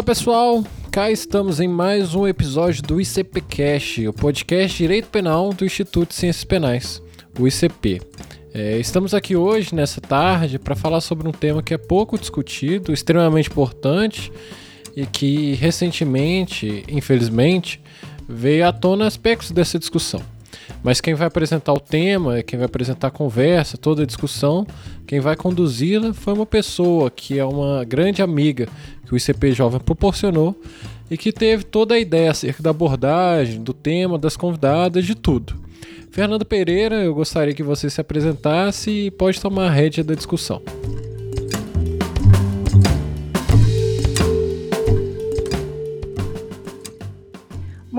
Olá pessoal, cá estamos em mais um episódio do ICPcast, o podcast Direito Penal do Instituto de Ciências Penais, o ICP. É, estamos aqui hoje, nessa tarde, para falar sobre um tema que é pouco discutido, extremamente importante e que recentemente, infelizmente, veio à tona aspectos dessa discussão. Mas quem vai apresentar o tema, quem vai apresentar a conversa, toda a discussão, quem vai conduzi-la foi uma pessoa que é uma grande amiga que o ICP Jovem proporcionou e que teve toda a ideia acerca da abordagem, do tema, das convidadas, de tudo. Fernando Pereira, eu gostaria que você se apresentasse e pode tomar a rédea da discussão.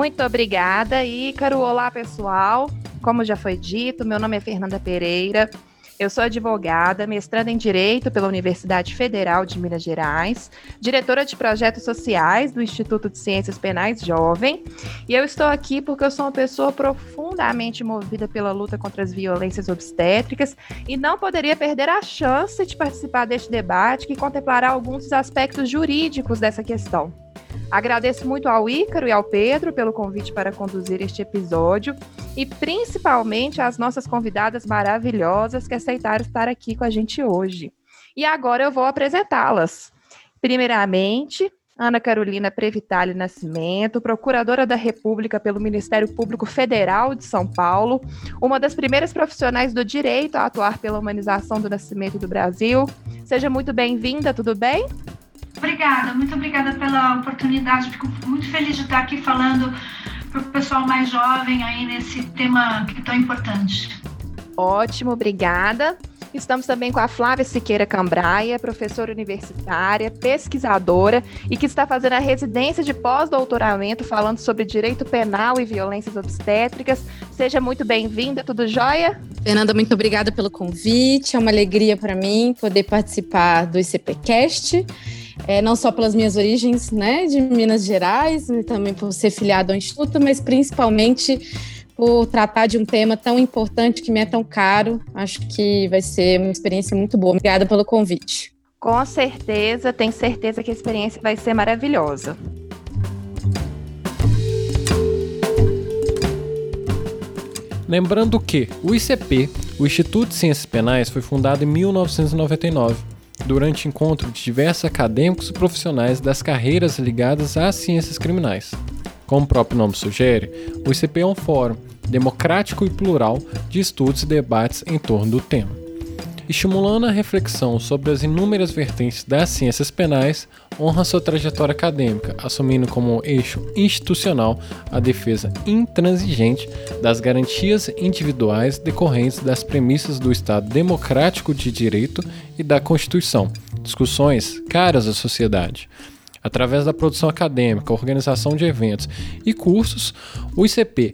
Muito obrigada, Ícaro. Olá, pessoal. Como já foi dito, meu nome é Fernanda Pereira. Eu sou advogada, mestrada em Direito pela Universidade Federal de Minas Gerais, diretora de projetos sociais do Instituto de Ciências Penais Jovem, e eu estou aqui porque eu sou uma pessoa profundamente movida pela luta contra as violências obstétricas e não poderia perder a chance de participar deste debate que contemplará alguns dos aspectos jurídicos dessa questão. Agradeço muito ao Ícaro e ao Pedro pelo convite para conduzir este episódio e principalmente às nossas convidadas maravilhosas que aceitaram estar aqui com a gente hoje. E agora eu vou apresentá-las. Primeiramente, Ana Carolina Previtali Nascimento, procuradora da República pelo Ministério Público Federal de São Paulo, uma das primeiras profissionais do direito a atuar pela humanização do nascimento do Brasil. Seja muito bem-vinda, tudo bem? Obrigada, muito obrigada pela oportunidade. Fico muito feliz de estar aqui falando para o pessoal mais jovem aí nesse tema que é tão importante. Ótimo, obrigada. Estamos também com a Flávia Siqueira Cambraia, professora universitária, pesquisadora e que está fazendo a residência de pós-doutoramento falando sobre direito penal e violências obstétricas. Seja muito bem-vinda, tudo jóia? Fernanda, muito obrigada pelo convite. É uma alegria para mim poder participar do ICPcast é, não só pelas minhas origens, né, de Minas Gerais, e também por ser filiado ao Instituto, mas principalmente por tratar de um tema tão importante que me é tão caro. Acho que vai ser uma experiência muito boa. Obrigada pelo convite. Com certeza, tenho certeza que a experiência vai ser maravilhosa. Lembrando que o ICP, o Instituto de Ciências Penais, foi fundado em 1999 durante encontro de diversos acadêmicos e profissionais das carreiras ligadas às ciências criminais. Como o próprio nome sugere, o ICP é um fórum democrático e plural de estudos e debates em torno do tema estimulando a reflexão sobre as inúmeras vertentes das ciências penais, honra sua trajetória acadêmica, assumindo como eixo institucional a defesa intransigente das garantias individuais decorrentes das premissas do Estado democrático de direito e da Constituição, discussões caras à sociedade. Através da produção acadêmica, organização de eventos e cursos, o ICP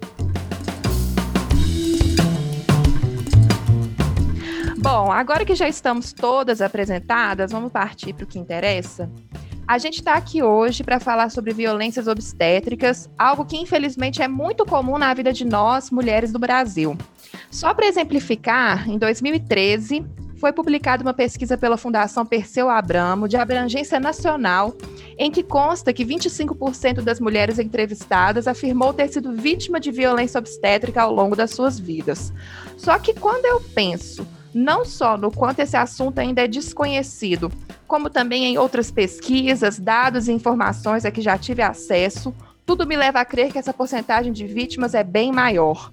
Bom, agora que já estamos todas apresentadas, vamos partir para o que interessa. A gente está aqui hoje para falar sobre violências obstétricas, algo que infelizmente é muito comum na vida de nós, mulheres do Brasil. Só para exemplificar, em 2013 foi publicada uma pesquisa pela Fundação Perseu Abramo, de abrangência nacional, em que consta que 25% das mulheres entrevistadas afirmou ter sido vítima de violência obstétrica ao longo das suas vidas. Só que quando eu penso não só no quanto esse assunto ainda é desconhecido, como também em outras pesquisas, dados e informações a que já tive acesso, tudo me leva a crer que essa porcentagem de vítimas é bem maior.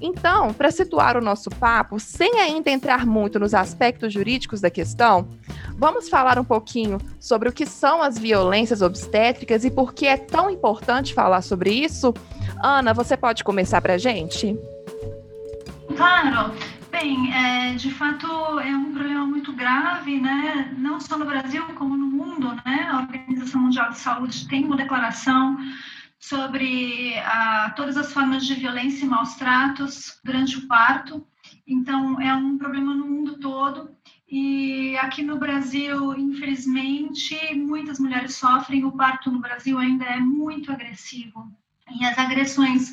Então, para situar o nosso papo, sem ainda entrar muito nos aspectos jurídicos da questão, vamos falar um pouquinho sobre o que são as violências obstétricas e por que é tão importante falar sobre isso. Ana, você pode começar para a gente? Claro. Bem, é, de fato é um problema muito grave, né? não só no Brasil como no mundo. Né? A Organização Mundial de Saúde tem uma declaração sobre ah, todas as formas de violência e maus tratos durante o parto. Então, é um problema no mundo todo. E aqui no Brasil, infelizmente, muitas mulheres sofrem. O parto no Brasil ainda é muito agressivo. E as agressões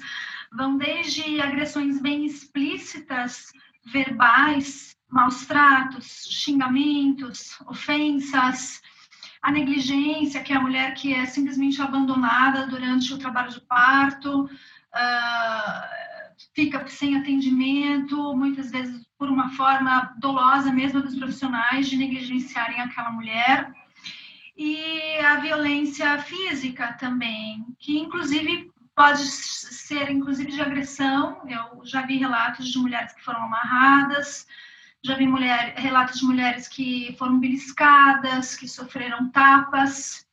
vão desde agressões bem explícitas, verbais, maus tratos, xingamentos, ofensas, a negligência, que é a mulher que é simplesmente abandonada durante o trabalho de parto, uh, fica sem atendimento, muitas vezes por uma forma dolosa mesmo dos profissionais de negligenciarem aquela mulher. E a violência física também, que inclusive pode ser inclusive de agressão. Eu já vi relatos de mulheres que foram amarradas, já vi mulher, relatos de mulheres que foram beliscadas, que sofreram tapas.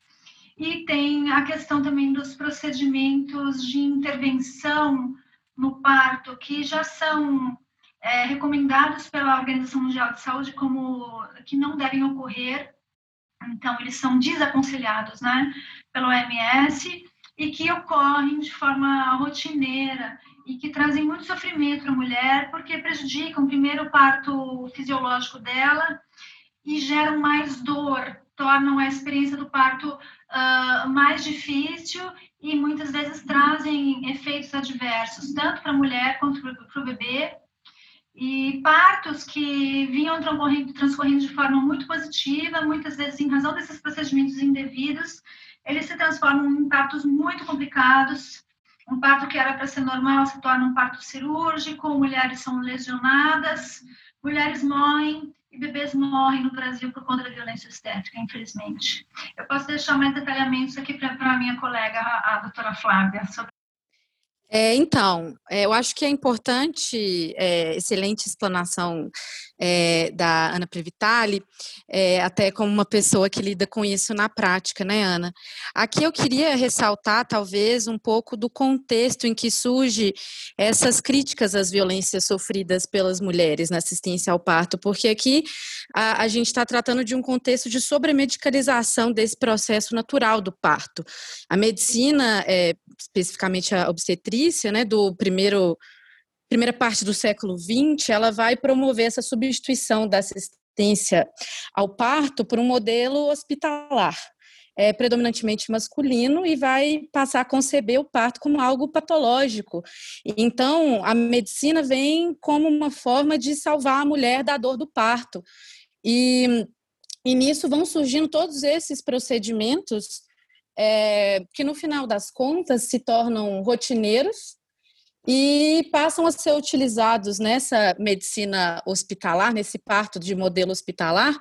E tem a questão também dos procedimentos de intervenção no parto, que já são é, recomendados pela Organização Mundial de Saúde como que não devem ocorrer. Então, eles são desaconselhados né, pelo OMS e que ocorrem de forma rotineira e que trazem muito sofrimento para a mulher, porque prejudicam primeiro o parto fisiológico dela e geram mais dor, tornam a experiência do parto uh, mais difícil e muitas vezes trazem efeitos adversos, tanto para a mulher quanto para o bebê. E partos que vinham transcorrendo, transcorrendo de forma muito positiva, muitas vezes em razão desses procedimentos indevidos, eles se transformam em partos muito complicados, um parto que era para ser normal se torna um parto cirúrgico, mulheres são lesionadas, mulheres morrem e bebês morrem no Brasil por conta da violência estética, infelizmente. Eu posso deixar mais detalhamentos aqui para a minha colega, a, doutora Flávia, sobre é, então, é, eu acho que é importante, é, excelente explanação é, da Ana Previtali, é, até como uma pessoa que lida com isso na prática, né, Ana? Aqui eu queria ressaltar, talvez, um pouco do contexto em que surge essas críticas às violências sofridas pelas mulheres na assistência ao parto, porque aqui a, a gente está tratando de um contexto de sobremedicalização desse processo natural do parto. A medicina, é, especificamente a obstetrícia, né, do primeiro primeira parte do século XX, ela vai promover essa substituição da assistência ao parto por um modelo hospitalar. É, predominantemente masculino e vai passar a conceber o parto como algo patológico. Então, a medicina vem como uma forma de salvar a mulher da dor do parto. E, e nisso vão surgindo todos esses procedimentos é, que, no final das contas, se tornam rotineiros e passam a ser utilizados nessa medicina hospitalar, nesse parto de modelo hospitalar,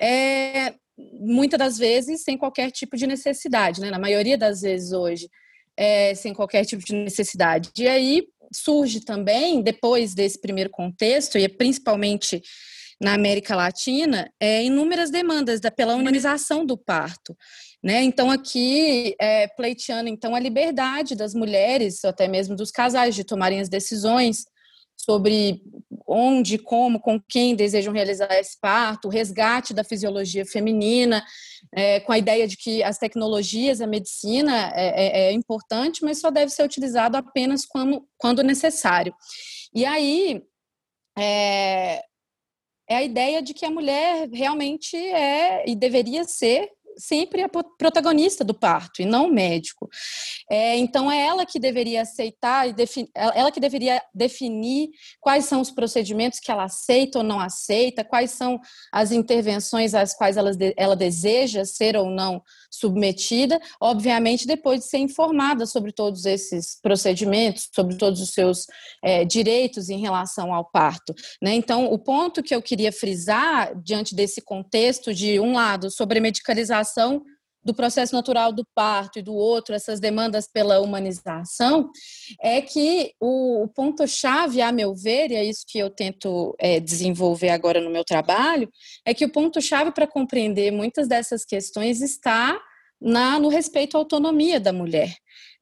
é, muitas das vezes sem qualquer tipo de necessidade, né? na maioria das vezes hoje, é, sem qualquer tipo de necessidade. E aí surge também, depois desse primeiro contexto, e é principalmente na América Latina, é, inúmeras demandas da, pela humanização do parto. Né? Então, aqui, é, pleiteando então, a liberdade das mulheres, até mesmo dos casais, de tomarem as decisões sobre onde, como, com quem desejam realizar esse parto, o resgate da fisiologia feminina, é, com a ideia de que as tecnologias, a medicina é, é, é importante, mas só deve ser utilizado apenas quando, quando necessário. E aí, é, é a ideia de que a mulher realmente é e deveria ser sempre a protagonista do parto e não o médico. É, então é ela que deveria aceitar e ela que deveria definir quais são os procedimentos que ela aceita ou não aceita, quais são as intervenções às quais ela, ela deseja ser ou não submetida, obviamente depois de ser informada sobre todos esses procedimentos, sobre todos os seus é, direitos em relação ao parto. Né? Então, o ponto que eu queria frisar diante desse contexto de um lado sobre medicalização do processo natural do parto e do outro, essas demandas pela humanização, é que o, o ponto-chave, a meu ver, e é isso que eu tento é, desenvolver agora no meu trabalho, é que o ponto-chave para compreender muitas dessas questões está na, no respeito à autonomia da mulher.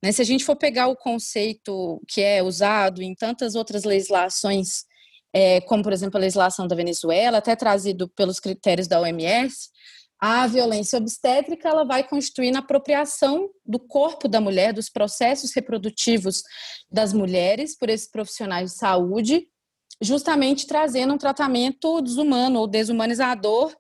Né? Se a gente for pegar o conceito que é usado em tantas outras legislações, é, como por exemplo a legislação da Venezuela, até trazido pelos critérios da OMS, a violência obstétrica ela vai constituir na apropriação do corpo da mulher, dos processos reprodutivos das mulheres por esses profissionais de saúde, justamente trazendo um tratamento desumano ou desumanizador.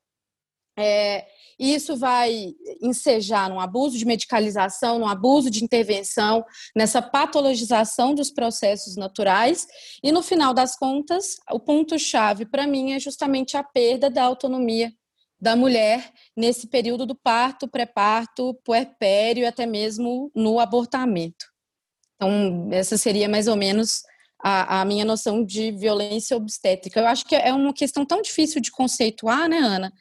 É, e isso vai ensejar num abuso de medicalização, num abuso de intervenção, nessa patologização dos processos naturais. E no final das contas, o ponto-chave para mim é justamente a perda da autonomia da mulher nesse período do parto, pré-parto, puerpério e até mesmo no abortamento. Então, essa seria mais ou menos a, a, minha noção de violência obstétrica. Eu acho que é uma questão tão difícil de conceituar, né, Ana?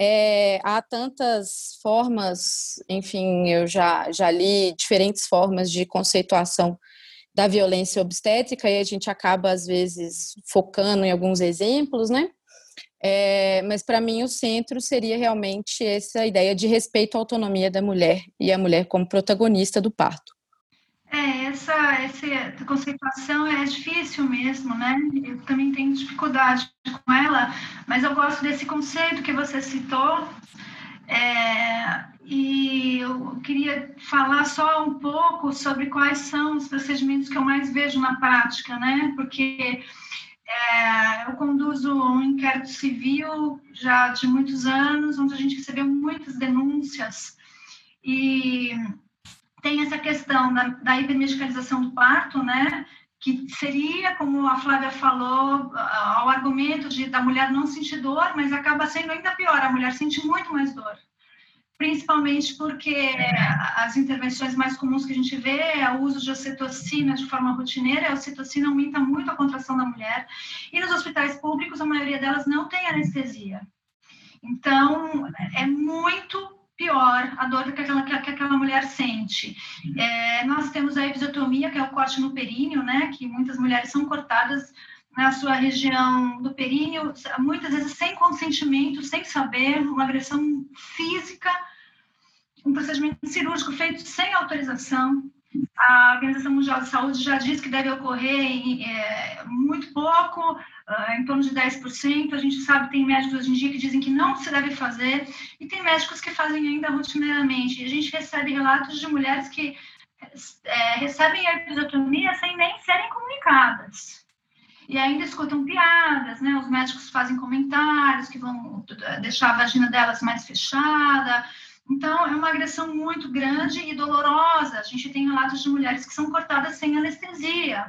É, há tantas formas, enfim, eu já, já li diferentes formas de conceituação da violência obstétrica e a gente acaba, às vezes, focando em alguns exemplos, né? É, mas para mim o centro seria realmente essa ideia de respeito à autonomia da mulher e a mulher como protagonista do parto. É, essa, essa conceituação é difícil mesmo, né? Eu também tenho dificuldade com ela, mas eu gosto desse conceito que você citou. É, e eu queria falar só um pouco sobre quais são os procedimentos que eu mais vejo na prática, né? Porque é, eu conduzo um inquérito civil já de muitos anos, onde a gente recebeu muitas denúncias. E tem essa questão da, da hipermedicalização do parto, né? Que seria, como a Flávia falou, o argumento de da mulher não sentir dor, mas acaba sendo ainda pior, a mulher sente muito mais dor principalmente porque as intervenções mais comuns que a gente vê é o uso de ocitocina de forma rotineira, a ocitocina aumenta muito a contração da mulher, e nos hospitais públicos a maioria delas não tem anestesia. Então, é muito pior a dor que aquela, que aquela mulher sente. É, nós temos a episiotomia, que é o corte no períneo, né, que muitas mulheres são cortadas na sua região do períneo, muitas vezes sem consentimento, sem saber, uma agressão física, um procedimento cirúrgico feito sem autorização. A Organização Mundial de Saúde já diz que deve ocorrer em, é, muito pouco, uh, em torno de 10%. A gente sabe que tem médicos hoje em dia que dizem que não se deve fazer, e tem médicos que fazem ainda rotineiramente. A gente recebe relatos de mulheres que é, recebem a episiotomia sem nem serem comunicadas e ainda escutam piadas, né? Os médicos fazem comentários que vão deixar a vagina delas mais fechada. Então, é uma agressão muito grande e dolorosa. A gente tem relatos de mulheres que são cortadas sem anestesia.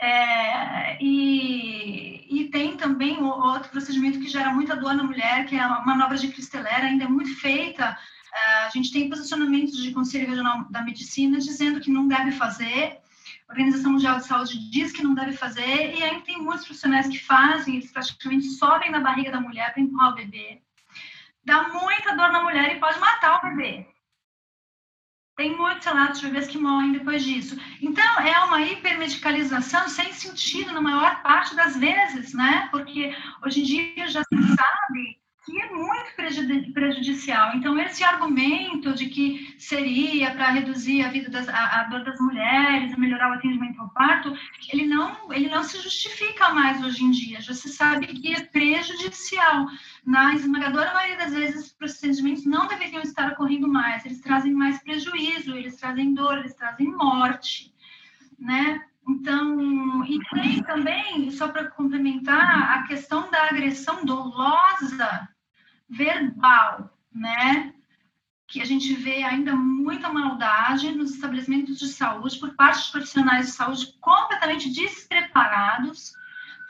É, e, e, tem também outro procedimento que gera muita dor na mulher, que é a manobra de cristelera, ainda é muito feita. É, a gente tem posicionamentos de Conselho Regional da Medicina dizendo que não deve fazer, a Organização Mundial de Saúde diz que não deve fazer, e ainda tem muitos profissionais que fazem, eles praticamente sobem na barriga da mulher para empurrar o bebê. Dá muita dor na mulher e pode matar o bebê. Tem muitos relatos de bebês que morrem depois disso. Então, é uma hipermedicalização sem sentido na maior parte das vezes, né? Porque hoje em dia já se sabe que é muito prejudicial. Então, esse argumento de que seria para reduzir a vida das, a, a, dor das mulheres, melhorar o atendimento ao parto, ele não, ele não se justifica mais hoje em dia. Já se sabe que é prejudicial. Na esmagadora maioria das vezes, os procedimentos não deveriam estar ocorrendo mais. Eles trazem mais prejuízo, eles trazem dor, eles trazem morte, né? Então, e tem também, só para complementar, a questão da agressão dolosa verbal, né? Que a gente vê ainda muita maldade nos estabelecimentos de saúde por parte de profissionais de saúde completamente despreparados,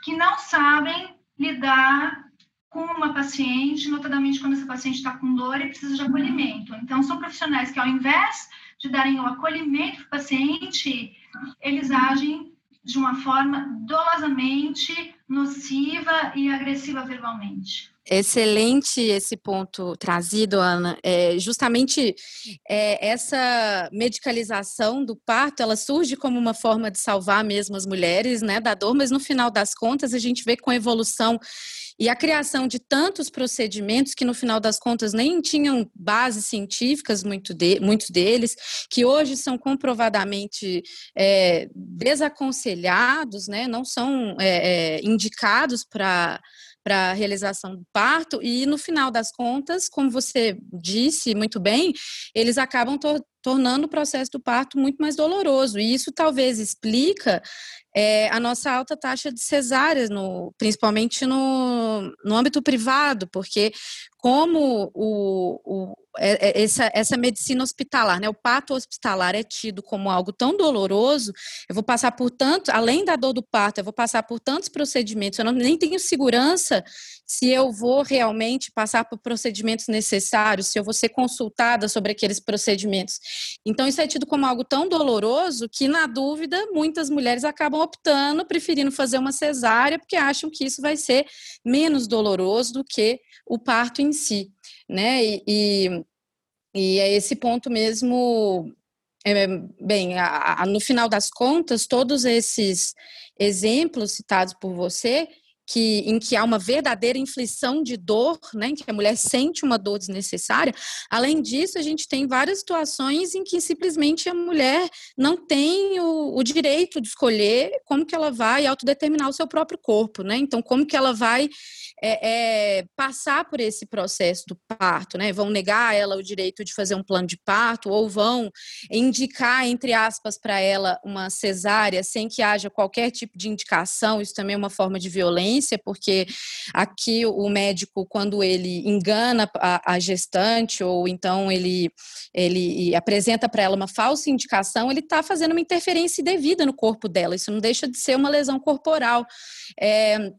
que não sabem lidar com uma paciente, notadamente quando essa paciente está com dor e precisa de acolhimento. Então, são profissionais que, ao invés de darem o acolhimento para o paciente, eles agem de uma forma dolosamente nociva e agressiva verbalmente. Excelente esse ponto trazido, Ana. É, justamente é, essa medicalização do parto, ela surge como uma forma de salvar mesmo as mulheres, né, da dor, mas no final das contas a gente vê com a evolução e a criação de tantos procedimentos que, no final das contas, nem tinham bases científicas, muito de, muitos deles, que hoje são comprovadamente é, desaconselhados, né, não são é, é indicados para para a realização do parto, e no final das contas, como você disse muito bem, eles acabam tornando o processo do parto muito mais doloroso. E isso talvez explica é, a nossa alta taxa de cesáreas, no, principalmente no, no âmbito privado, porque como o, o, é, é, essa, essa medicina hospitalar, né, o parto hospitalar é tido como algo tão doloroso, eu vou passar por tanto, além da dor do parto, eu vou passar por tantos procedimentos, eu não, nem tenho segurança se eu vou realmente passar por procedimentos necessários, se eu vou ser consultada sobre aqueles procedimentos. Então, isso é tido como algo tão doloroso que, na dúvida, muitas mulheres acabam optando, preferindo fazer uma cesárea, porque acham que isso vai ser menos doloroso do que o parto em si, né? E, e, e é esse ponto mesmo. É, bem, a, a, no final das contas, todos esses exemplos citados por você, que, em que há uma verdadeira inflição de dor, né, em que a mulher sente uma dor desnecessária. Além disso, a gente tem várias situações em que simplesmente a mulher não tem o, o direito de escolher como que ela vai autodeterminar o seu próprio corpo, né? Então, como que ela vai é, é, passar por esse processo do parto, né? Vão negar a ela o direito de fazer um plano de parto ou vão indicar, entre aspas, para ela uma cesárea sem que haja qualquer tipo de indicação. Isso também é uma forma de violência, porque aqui o médico, quando ele engana a, a gestante ou então ele, ele apresenta para ela uma falsa indicação, ele está fazendo uma interferência indevida no corpo dela. Isso não deixa de ser uma lesão corporal. É,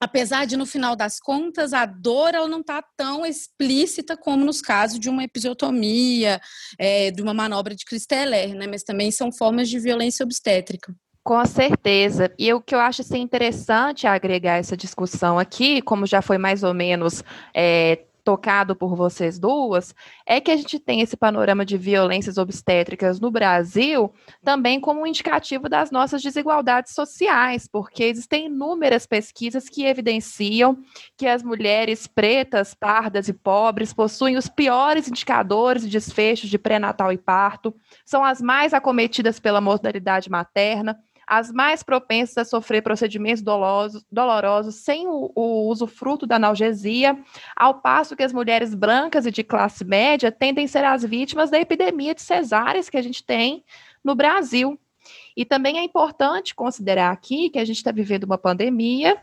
apesar de no final das contas a dor ela não está tão explícita como nos casos de uma episiotomia, é, de uma manobra de Christeller, né? Mas também são formas de violência obstétrica. Com certeza. E o que eu acho assim, interessante agregar essa discussão aqui, como já foi mais ou menos é, tocado por vocês duas, é que a gente tem esse panorama de violências obstétricas no Brasil também como um indicativo das nossas desigualdades sociais, porque existem inúmeras pesquisas que evidenciam que as mulheres pretas, pardas e pobres possuem os piores indicadores de desfechos de pré-natal e parto, são as mais acometidas pela mortalidade materna, as mais propensas a sofrer procedimentos dolorosos, dolorosos sem o, o usufruto da analgesia, ao passo que as mulheres brancas e de classe média tendem a ser as vítimas da epidemia de cesáreas que a gente tem no Brasil. E também é importante considerar aqui que a gente está vivendo uma pandemia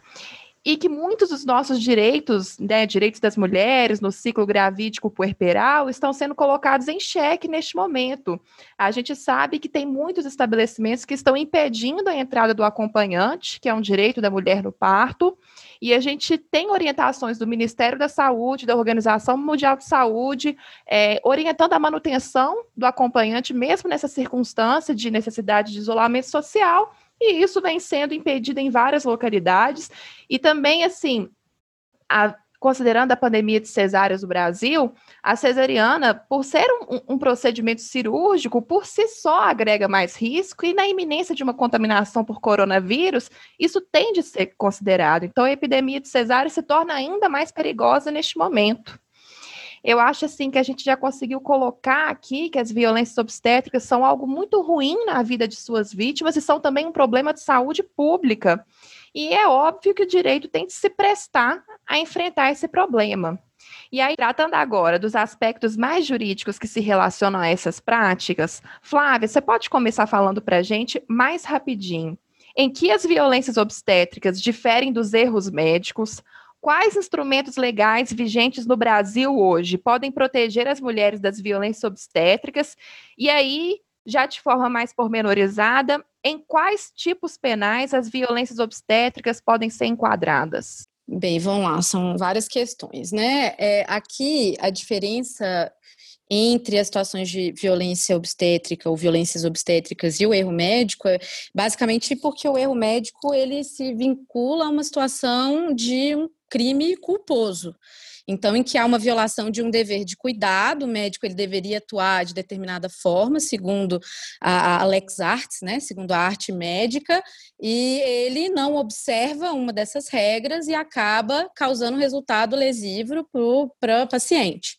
e que muitos dos nossos direitos, né, direitos das mulheres no ciclo gravídico puerperal, estão sendo colocados em xeque neste momento. A gente sabe que tem muitos estabelecimentos que estão impedindo a entrada do acompanhante, que é um direito da mulher no parto, e a gente tem orientações do Ministério da Saúde, da Organização Mundial de Saúde, é, orientando a manutenção do acompanhante, mesmo nessa circunstância de necessidade de isolamento social, e isso vem sendo impedido em várias localidades. E também, assim, a, considerando a pandemia de cesáreas no Brasil, a cesariana, por ser um, um, procedimento cirúrgico, por si só agrega mais risco, e na iminência de uma contaminação por coronavírus, isso tem de ser considerado. Então, a epidemia de cesárea se torna ainda mais perigosa neste momento. Eu acho assim que a gente já conseguiu colocar aqui que as violências obstétricas são algo muito ruim na vida de suas vítimas e são também um problema de saúde pública. E é óbvio que o direito tem de se prestar a enfrentar esse problema. E aí, tratando agora dos aspectos mais jurídicos que se relacionam a essas práticas, Flávia, você pode começar falando para a gente mais rapidinho em que as violências obstétricas diferem dos erros médicos, Quais instrumentos legais vigentes no Brasil hoje podem proteger as mulheres das violências obstétricas? E aí, já de forma mais pormenorizada, em quais tipos penais as violências obstétricas podem ser enquadradas? Bem, vamos lá, são várias questões, né? É, aqui a diferença entre as situações de violência obstétrica ou violências obstétricas e o erro médico é basicamente porque o erro médico ele se vincula a uma situação de um crime culposo. Então, em que há uma violação de um dever de cuidado, o médico ele deveria atuar de determinada forma, segundo a, a Lex Arts, né, segundo a arte médica, e ele não observa uma dessas regras e acaba causando resultado lesivo para o paciente.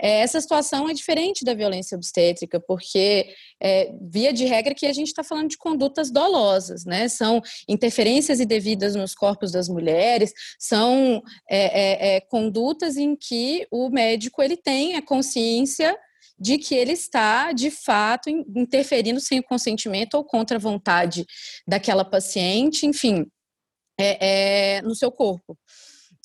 É, essa situação é diferente da violência obstétrica, porque, é, via de regra, que a gente está falando de condutas dolosas, né? São interferências indevidas nos corpos das mulheres, são é, é, é condutas em que o médico ele tem a consciência de que ele está, de fato, interferindo sem o consentimento ou contra a vontade daquela paciente, enfim, é, é, no seu corpo.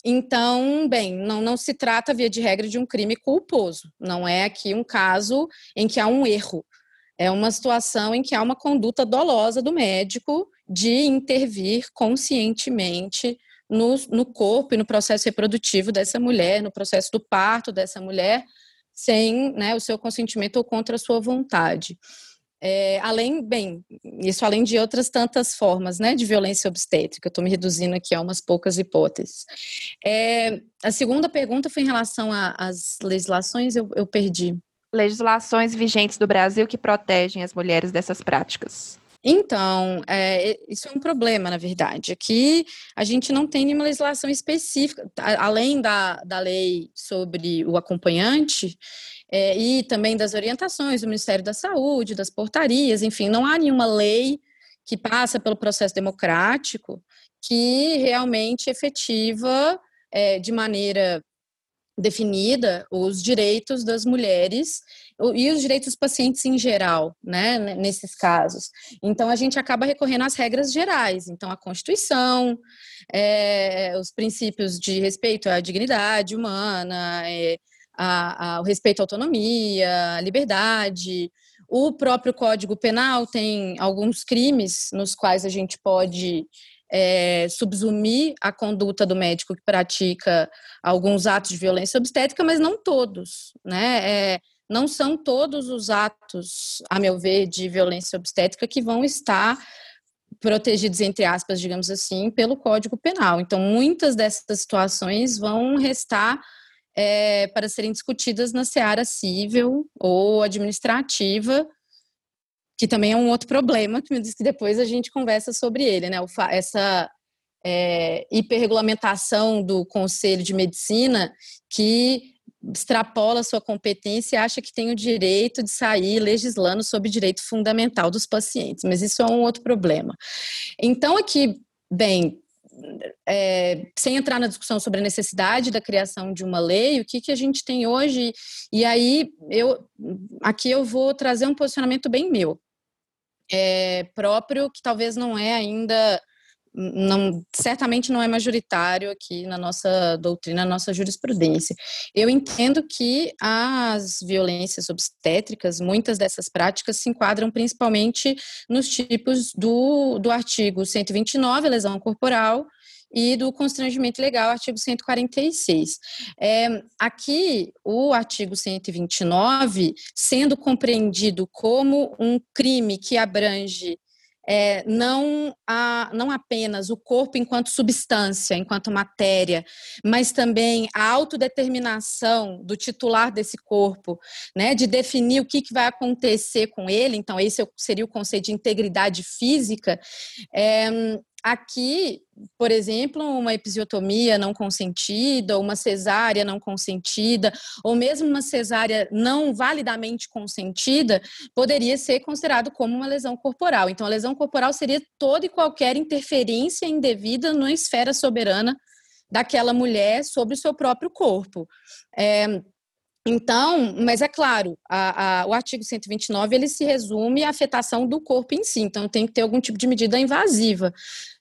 Então, bem, não, não se trata, via de regra, de um crime culposo. Não é aqui um caso em que há um erro. É uma situação em que há uma conduta dolosa do médico de intervir conscientemente no, no corpo e no processo reprodutivo dessa mulher, no processo do parto dessa mulher, sem né, o seu consentimento ou contra a sua vontade. É, além, bem, isso além de outras tantas formas né, de violência obstétrica, estou me reduzindo aqui a umas poucas hipóteses. É, a segunda pergunta foi em relação às legislações, eu, eu perdi. Legislações vigentes do Brasil que protegem as mulheres dessas práticas. Então, é, isso é um problema, na verdade. Aqui a gente não tem nenhuma legislação específica, além da, da lei sobre o acompanhante, é, e também das orientações do Ministério da Saúde, das portarias, enfim, não há nenhuma lei que passa pelo processo democrático que realmente efetiva é, de maneira definida os direitos das mulheres e os direitos dos pacientes em geral, né, nesses casos. Então, a gente acaba recorrendo às regras gerais. Então, a Constituição, é, os princípios de respeito à dignidade humana, é, a, a, o respeito à autonomia, à liberdade. O próprio Código Penal tem alguns crimes nos quais a gente pode é, subsumir a conduta do médico que pratica alguns atos de violência obstétrica, mas não todos, né? É, não são todos os atos, a meu ver, de violência obstétrica que vão estar protegidos, entre aspas, digamos assim, pelo Código Penal. Então, muitas dessas situações vão restar é, para serem discutidas na seara civil ou administrativa, que também é um outro problema, que me diz que depois a gente conversa sobre ele, né? Essa é, hiperregulamentação do Conselho de Medicina que extrapola sua competência e acha que tem o direito de sair legislando sobre direito fundamental dos pacientes, mas isso é um outro problema. Então, aqui, bem, é, sem entrar na discussão sobre a necessidade da criação de uma lei, o que, que a gente tem hoje, e aí eu aqui eu vou trazer um posicionamento bem meu, é, próprio, que talvez não é ainda não, certamente não é majoritário aqui na nossa doutrina, na nossa jurisprudência. Eu entendo que as violências obstétricas, muitas dessas práticas se enquadram principalmente nos tipos do, do artigo 129, lesão corporal, e do constrangimento legal, artigo 146. É, aqui, o artigo 129, sendo compreendido como um crime que abrange é, não, a, não apenas o corpo enquanto substância, enquanto matéria, mas também a autodeterminação do titular desse corpo, né, de definir o que, que vai acontecer com ele, então esse é seria o conceito de integridade física, é, Aqui, por exemplo, uma episiotomia não consentida, uma cesárea não consentida, ou mesmo uma cesárea não validamente consentida, poderia ser considerado como uma lesão corporal. Então, a lesão corporal seria toda e qualquer interferência indevida na esfera soberana daquela mulher sobre o seu próprio corpo. É, então, mas é claro, a, a, o artigo 129 ele se resume à afetação do corpo em si, então tem que ter algum tipo de medida invasiva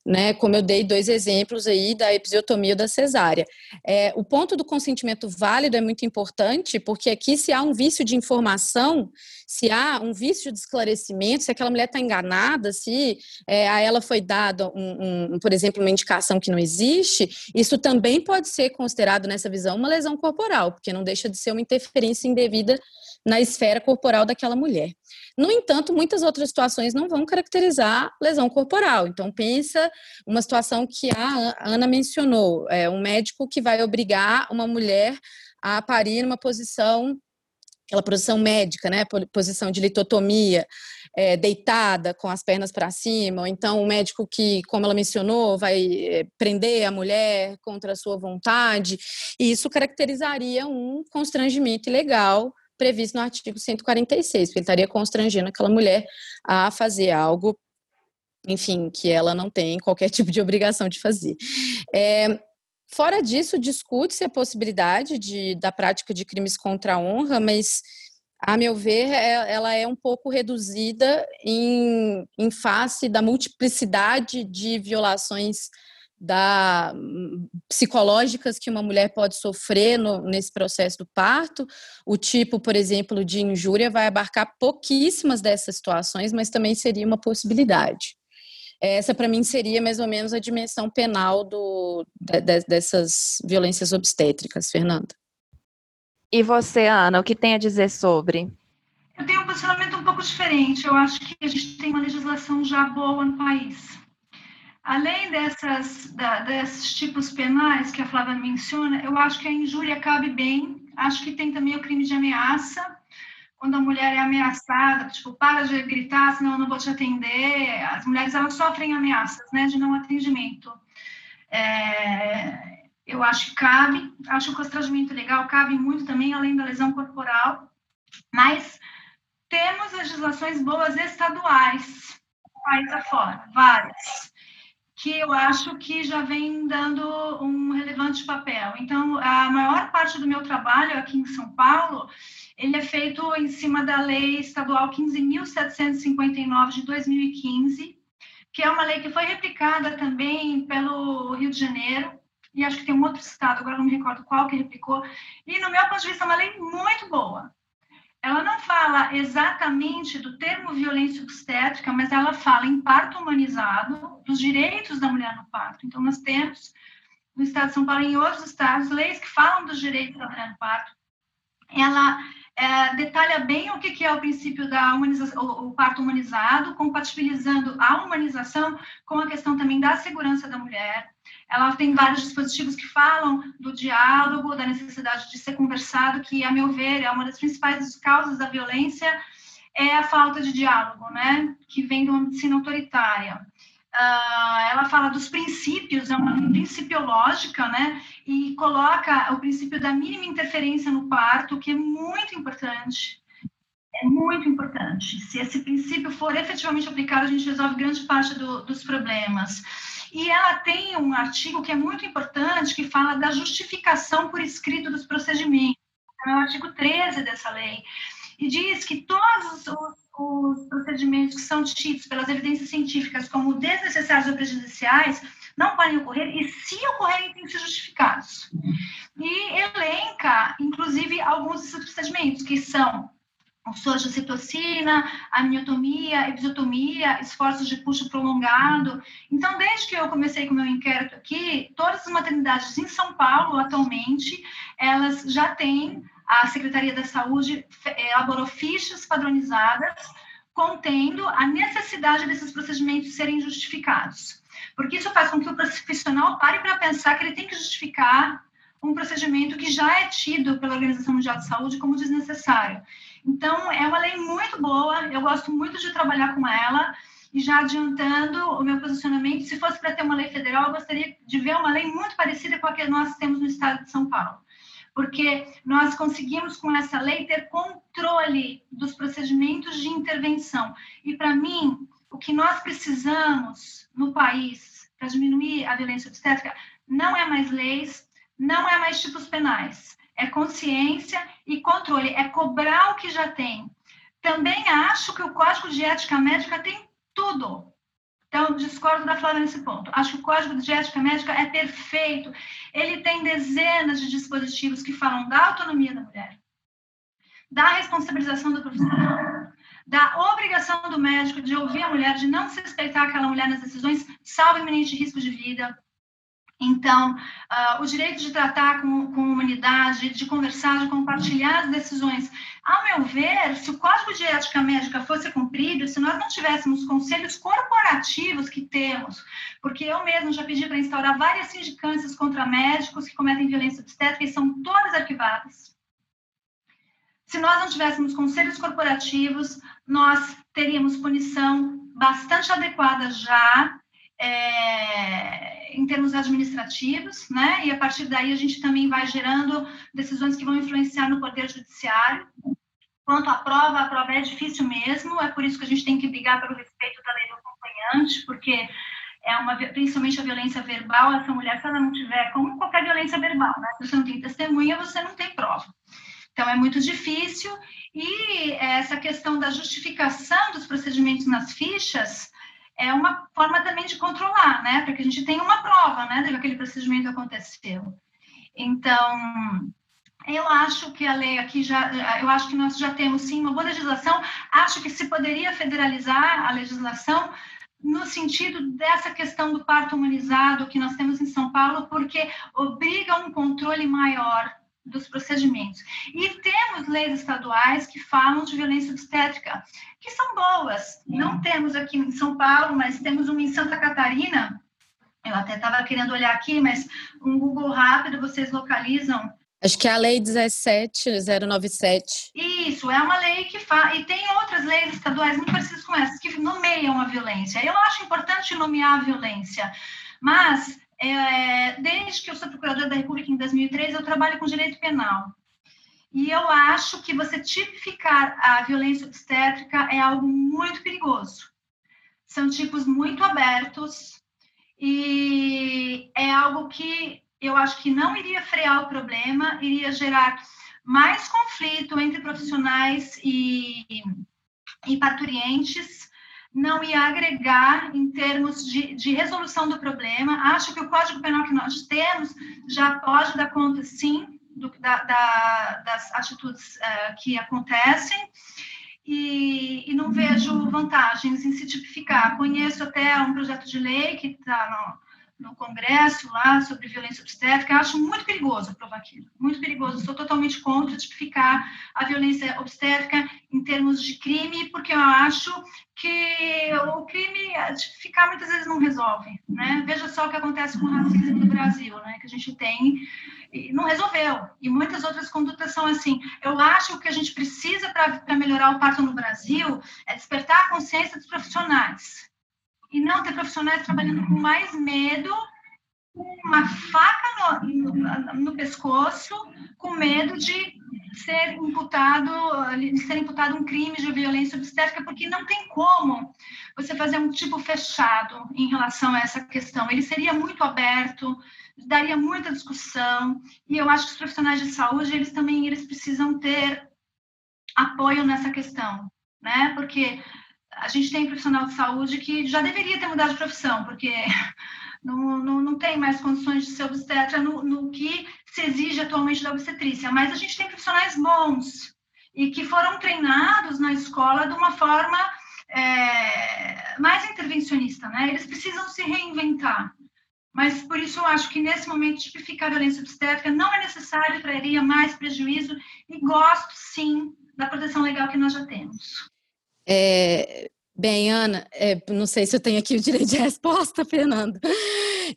né? Como eu dei dois exemplos aí da episiotomia e da cesárea. É, o ponto do consentimento válido é muito importante, porque aqui, se há um vício de informação, se há um vício de esclarecimento, se aquela mulher está enganada, se é, a ela foi dada, um, um, por exemplo, uma indicação que não existe, isso também pode ser considerado nessa visão uma lesão corporal, porque não deixa de ser uma interferência indevida na esfera corporal daquela mulher. No entanto, muitas outras situações não vão caracterizar lesão corporal. Então, pensa uma situação que a Ana mencionou, é um médico que vai obrigar uma mulher a parir numa posição aquela posição médica, né, posição de litotomia, é, deitada, com as pernas para cima, ou então o médico que, como ela mencionou, vai é, prender a mulher contra a sua vontade, e isso caracterizaria um constrangimento ilegal previsto no artigo 146, porque ele estaria constrangendo aquela mulher a fazer algo, enfim, que ela não tem qualquer tipo de obrigação de fazer. É, fora disso, discute-se a possibilidade de, da prática de crimes contra a honra, mas a meu ver, é, ela é um pouco reduzida em, em face da multiplicidade de violações da, psicológicas que uma mulher pode sofrer no, nesse processo do parto. O tipo, por exemplo, de injúria vai abarcar pouquíssimas dessas situações, mas também seria uma possibilidade. Essa, para mim, seria mais ou menos a dimensão penal do, de, dessas violências obstétricas, Fernanda. E você, Ana, o que tem a dizer sobre? Eu tenho um posicionamento um pouco diferente. Eu acho que a gente tem uma legislação já boa no país. Além dessas, da, desses tipos penais que a Flávia menciona, eu acho que a injúria cabe bem. Acho que tem também o crime de ameaça, quando a mulher é ameaçada, tipo, para de gritar, senão eu não vou te atender. As mulheres, elas sofrem ameaças, né, de não atendimento. É, eu acho que cabe, acho que o constrangimento legal cabe muito também, além da lesão corporal, mas temos legislações boas estaduais, país afora, várias, que eu acho que já vem dando um relevante papel. Então, a maior parte do meu trabalho aqui em São Paulo, ele é feito em cima da lei estadual 15.759 de 2015, que é uma lei que foi replicada também pelo Rio de Janeiro, e acho que tem um outro estado, agora não me recordo qual que replicou, e no meu ponto de vista é uma lei muito boa. Ela não fala exatamente do termo violência obstétrica, mas ela fala em parto humanizado, dos direitos da mulher no parto. Então, nós temos no estado de São Paulo e em outros estados leis que falam dos direitos da mulher no parto. Ela é, detalha bem o que, é o princípio da humanização, o, o, parto humanizado, compatibilizando a humanização com a questão também da segurança da mulher. Ela tem vários dispositivos que falam do diálogo, da necessidade de ser conversado, que, a meu ver, é uma das principais causas da violência, é a falta de diálogo, né, que vem de uma medicina autoritária. Uh, ela fala dos princípios, é uma principiológica, né? E coloca o princípio da mínima interferência no parto, que é muito importante. É muito importante. Se esse princípio for efetivamente aplicado, a gente resolve grande parte do, dos problemas. E ela tem um artigo que é muito importante, que fala da justificação por escrito dos procedimentos. É o artigo 13 dessa lei. E diz que todos os os procedimentos que são tidos pelas evidências científicas como desnecessários ou prejudiciais não podem ocorrer e, se ocorrerem, têm que ser justificados. E elenca, inclusive, alguns desses procedimentos, que são sojocitocina, amniotomia, episiotomia, esforços de puxo prolongado. Então, desde que eu comecei com o meu inquérito aqui, todas as maternidades em São Paulo, atualmente, elas já têm a Secretaria da Saúde elaborou fichas padronizadas contendo a necessidade desses procedimentos serem justificados. Porque isso faz com que o profissional pare para pensar que ele tem que justificar um procedimento que já é tido pela Organização Mundial de Saúde como desnecessário. Então, é uma lei muito boa, eu gosto muito de trabalhar com ela, e já adiantando o meu posicionamento, se fosse para ter uma lei federal, eu gostaria de ver uma lei muito parecida com a que nós temos no estado de São Paulo. Porque nós conseguimos com essa lei ter controle dos procedimentos de intervenção. E para mim, o que nós precisamos no país para diminuir a violência obstétrica não é mais leis, não é mais tipos penais, é consciência e controle, é cobrar o que já tem. Também acho que o Código de Ética Médica tem tudo então, discordo da Flávia nesse ponto. Acho que o Código de Ética Médica é perfeito. Ele tem dezenas de dispositivos que falam da autonomia da mulher, da responsabilização do profissional, da obrigação do médico de ouvir a mulher, de não se respeitar aquela mulher nas decisões, salvo iminente risco de vida. Então, uh, o direito de tratar com, com humanidade, de conversar, de compartilhar as decisões. Ao meu ver, se o Código de Ética Médica fosse cumprido, se nós não tivéssemos conselhos corporativos que temos, porque eu mesmo já pedi para instaurar várias sindicâncias contra médicos que cometem violência obstétrica e são todas arquivadas. Se nós não tivéssemos conselhos corporativos, nós teríamos punição bastante adequada já é, em termos administrativos, né? E a partir daí a gente também vai gerando decisões que vão influenciar no poder judiciário. Quanto à prova, a prova é difícil mesmo, é por isso que a gente tem que brigar pelo respeito da lei do acompanhante, porque é uma, principalmente a violência verbal, essa mulher, se ela não tiver, como qualquer violência verbal, né? Se você não tem testemunha, você não tem prova. Então, é muito difícil, e essa questão da justificação dos procedimentos nas fichas é uma forma também de controlar, né? Para que a gente tenha uma prova, né, de que aquele procedimento aconteceu. Então, eu acho que a lei aqui já, eu acho que nós já temos sim uma boa legislação. Acho que se poderia federalizar a legislação no sentido dessa questão do parto humanizado que nós temos em São Paulo, porque obriga um controle maior dos procedimentos. E temos leis estaduais que falam de violência obstétrica, que são boas. Não temos aqui em São Paulo, mas temos uma em Santa Catarina. Eu até estava querendo olhar aqui, mas um Google rápido vocês localizam Acho que é a Lei 17097. Isso, é uma lei que faz. E tem outras leis estaduais muito parecidas com essas, que nomeiam a violência. Eu acho importante nomear a violência, mas é, desde que eu sou procuradora da República em 2003, eu trabalho com direito penal. E eu acho que você tipificar a violência obstétrica é algo muito perigoso. São tipos muito abertos e é algo que eu acho que não iria frear o problema, iria gerar mais conflito entre profissionais e, e parturientes, não ia agregar em termos de, de, resolução do problema. Acho que o Código Penal que nós temos já pode dar conta, sim, do, da, da, das atitudes uh, que acontecem. E, e, não vejo vantagens em se tipificar. Conheço até um projeto de lei que está no Congresso lá sobre violência obstétrica, eu acho muito perigoso aprovar aquilo, muito perigoso. Sou totalmente contra tipificar a violência obstétrica em termos de crime, porque eu acho que o crime tipificar muitas vezes não resolve, né? Veja só o que acontece com o racismo no Brasil, né? Que a gente tem e não resolveu. E muitas outras condutas são assim. Eu acho que o que a gente precisa para melhorar o parto no Brasil é despertar a consciência dos profissionais e não ter profissionais trabalhando com mais medo, com uma faca no, no, no pescoço, com medo de ser imputado, de ser imputado um crime de violência obstétrica, porque não tem como você fazer um tipo fechado em relação a essa questão. Ele seria muito aberto, daria muita discussão, e eu acho que os profissionais de saúde, eles também eles precisam ter apoio nessa questão, né? Porque a gente tem profissional de saúde que já deveria ter mudado de profissão, porque não, não, não tem mais condições de ser obstetra no, no que se exige atualmente da obstetrícia, mas a gente tem profissionais bons e que foram treinados na escola de uma forma é, mais intervencionista, né? Eles precisam se reinventar. Mas por isso eu acho que nesse momento tipificar violência obstétrica não é necessário, traria mais prejuízo e gosto sim da proteção legal que nós já temos. É, bem, Ana, é, não sei se eu tenho aqui o direito de resposta, Fernando.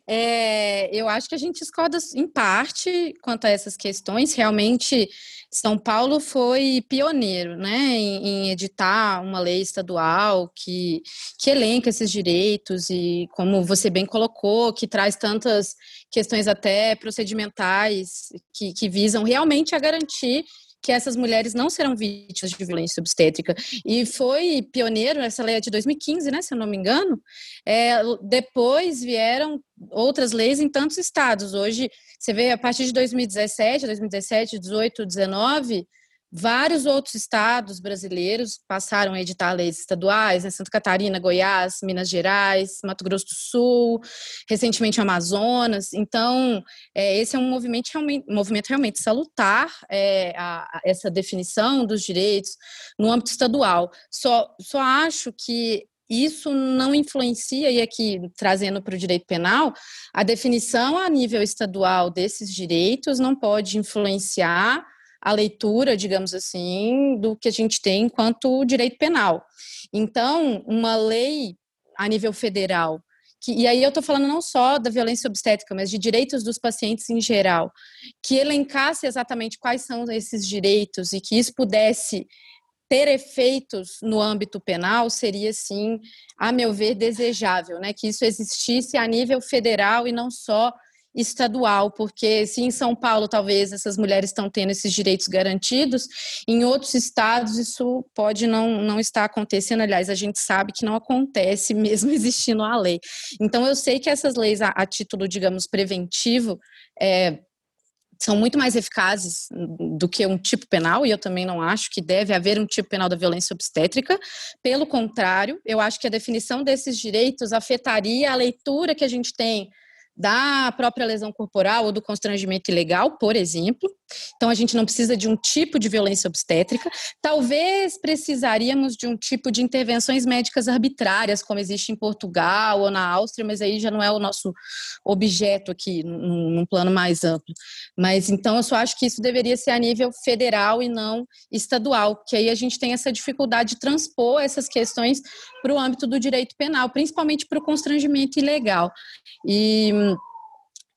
É, eu acho que a gente discorda em parte quanto a essas questões. Realmente, São Paulo foi pioneiro né, em, em, editar uma lei estadual que, que elenca esses direitos e, como você bem colocou, que traz tantas questões até procedimentais que, que visam realmente a garantir que essas mulheres não serão vítimas de violência obstétrica. E foi pioneiro, essa lei é de 2015, né, se eu não me engano. É, depois vieram outras leis em tantos estados. Hoje, você vê, a partir de 2017, 2017, 18, 19, Vários outros estados brasileiros passaram a editar leis estaduais, né? Santa Catarina, Goiás, Minas Gerais, Mato Grosso do Sul, recentemente Amazonas. Então, é, esse é um movimento realmente, movimento realmente salutar é, a, a essa definição dos direitos no âmbito estadual. Só, só acho que isso não influencia, e aqui trazendo para o direito penal, a definição a nível estadual desses direitos não pode influenciar a leitura, digamos assim, do que a gente tem enquanto direito penal. Então, uma lei a nível federal, que, e aí eu estou falando não só da violência obstétrica, mas de direitos dos pacientes em geral, que elencasse exatamente quais são esses direitos e que isso pudesse ter efeitos no âmbito penal seria, sim, a meu ver, desejável, né? Que isso existisse a nível federal e não só estadual, porque se em São Paulo talvez essas mulheres estão tendo esses direitos garantidos, em outros estados isso pode não, não estar acontecendo. Aliás, a gente sabe que não acontece mesmo existindo a lei. Então, eu sei que essas leis, a, a título, digamos, preventivo, é, são muito mais eficazes do que um tipo penal, e eu também não acho que deve haver um tipo penal da violência obstétrica. Pelo contrário, eu acho que a definição desses direitos afetaria a leitura que a gente tem da própria lesão corporal ou do constrangimento ilegal, por exemplo. Então, a gente não precisa de um tipo de violência obstétrica. Talvez precisaríamos de um tipo de intervenções médicas arbitrárias, como existe em Portugal ou na Áustria, mas aí já não é o nosso objeto aqui, num, num plano mais amplo. Mas então, eu só acho que isso deveria ser a nível federal e não estadual, que aí a gente tem essa dificuldade de transpor essas questões para o âmbito do direito penal, principalmente para o constrangimento ilegal. E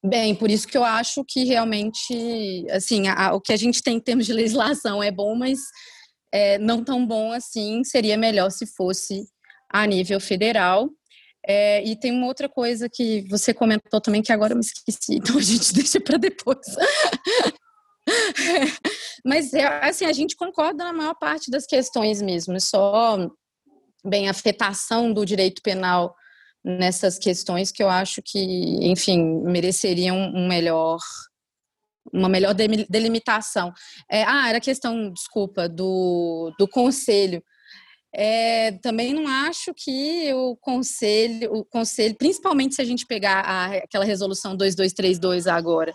Bem, por isso que eu acho que realmente, assim, a, o que a gente tem em termos de legislação é bom, mas é, não tão bom assim. Seria melhor se fosse a nível federal. É, e tem uma outra coisa que você comentou também que agora eu me esqueci, então a gente deixa para depois. mas é, assim, a gente concorda na maior parte das questões mesmo. Só bem afetação do direito penal nessas questões que eu acho que, enfim, mereceriam um melhor uma melhor delimitação. É, ah, era questão, desculpa, do, do conselho. É, também não acho que o conselho, o conselho, principalmente se a gente pegar a, aquela resolução 2232 agora,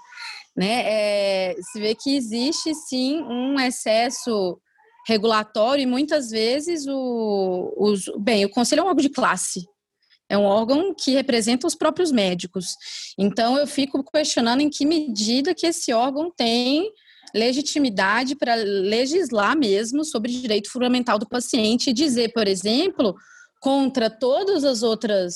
né, é, se vê que existe sim um excesso regulatório e muitas vezes o, os, bem, o conselho é um órgão de classe, é um órgão que representa os próprios médicos. Então, eu fico questionando em que medida que esse órgão tem legitimidade para legislar mesmo sobre o direito fundamental do paciente e dizer, por exemplo, contra todas as outras,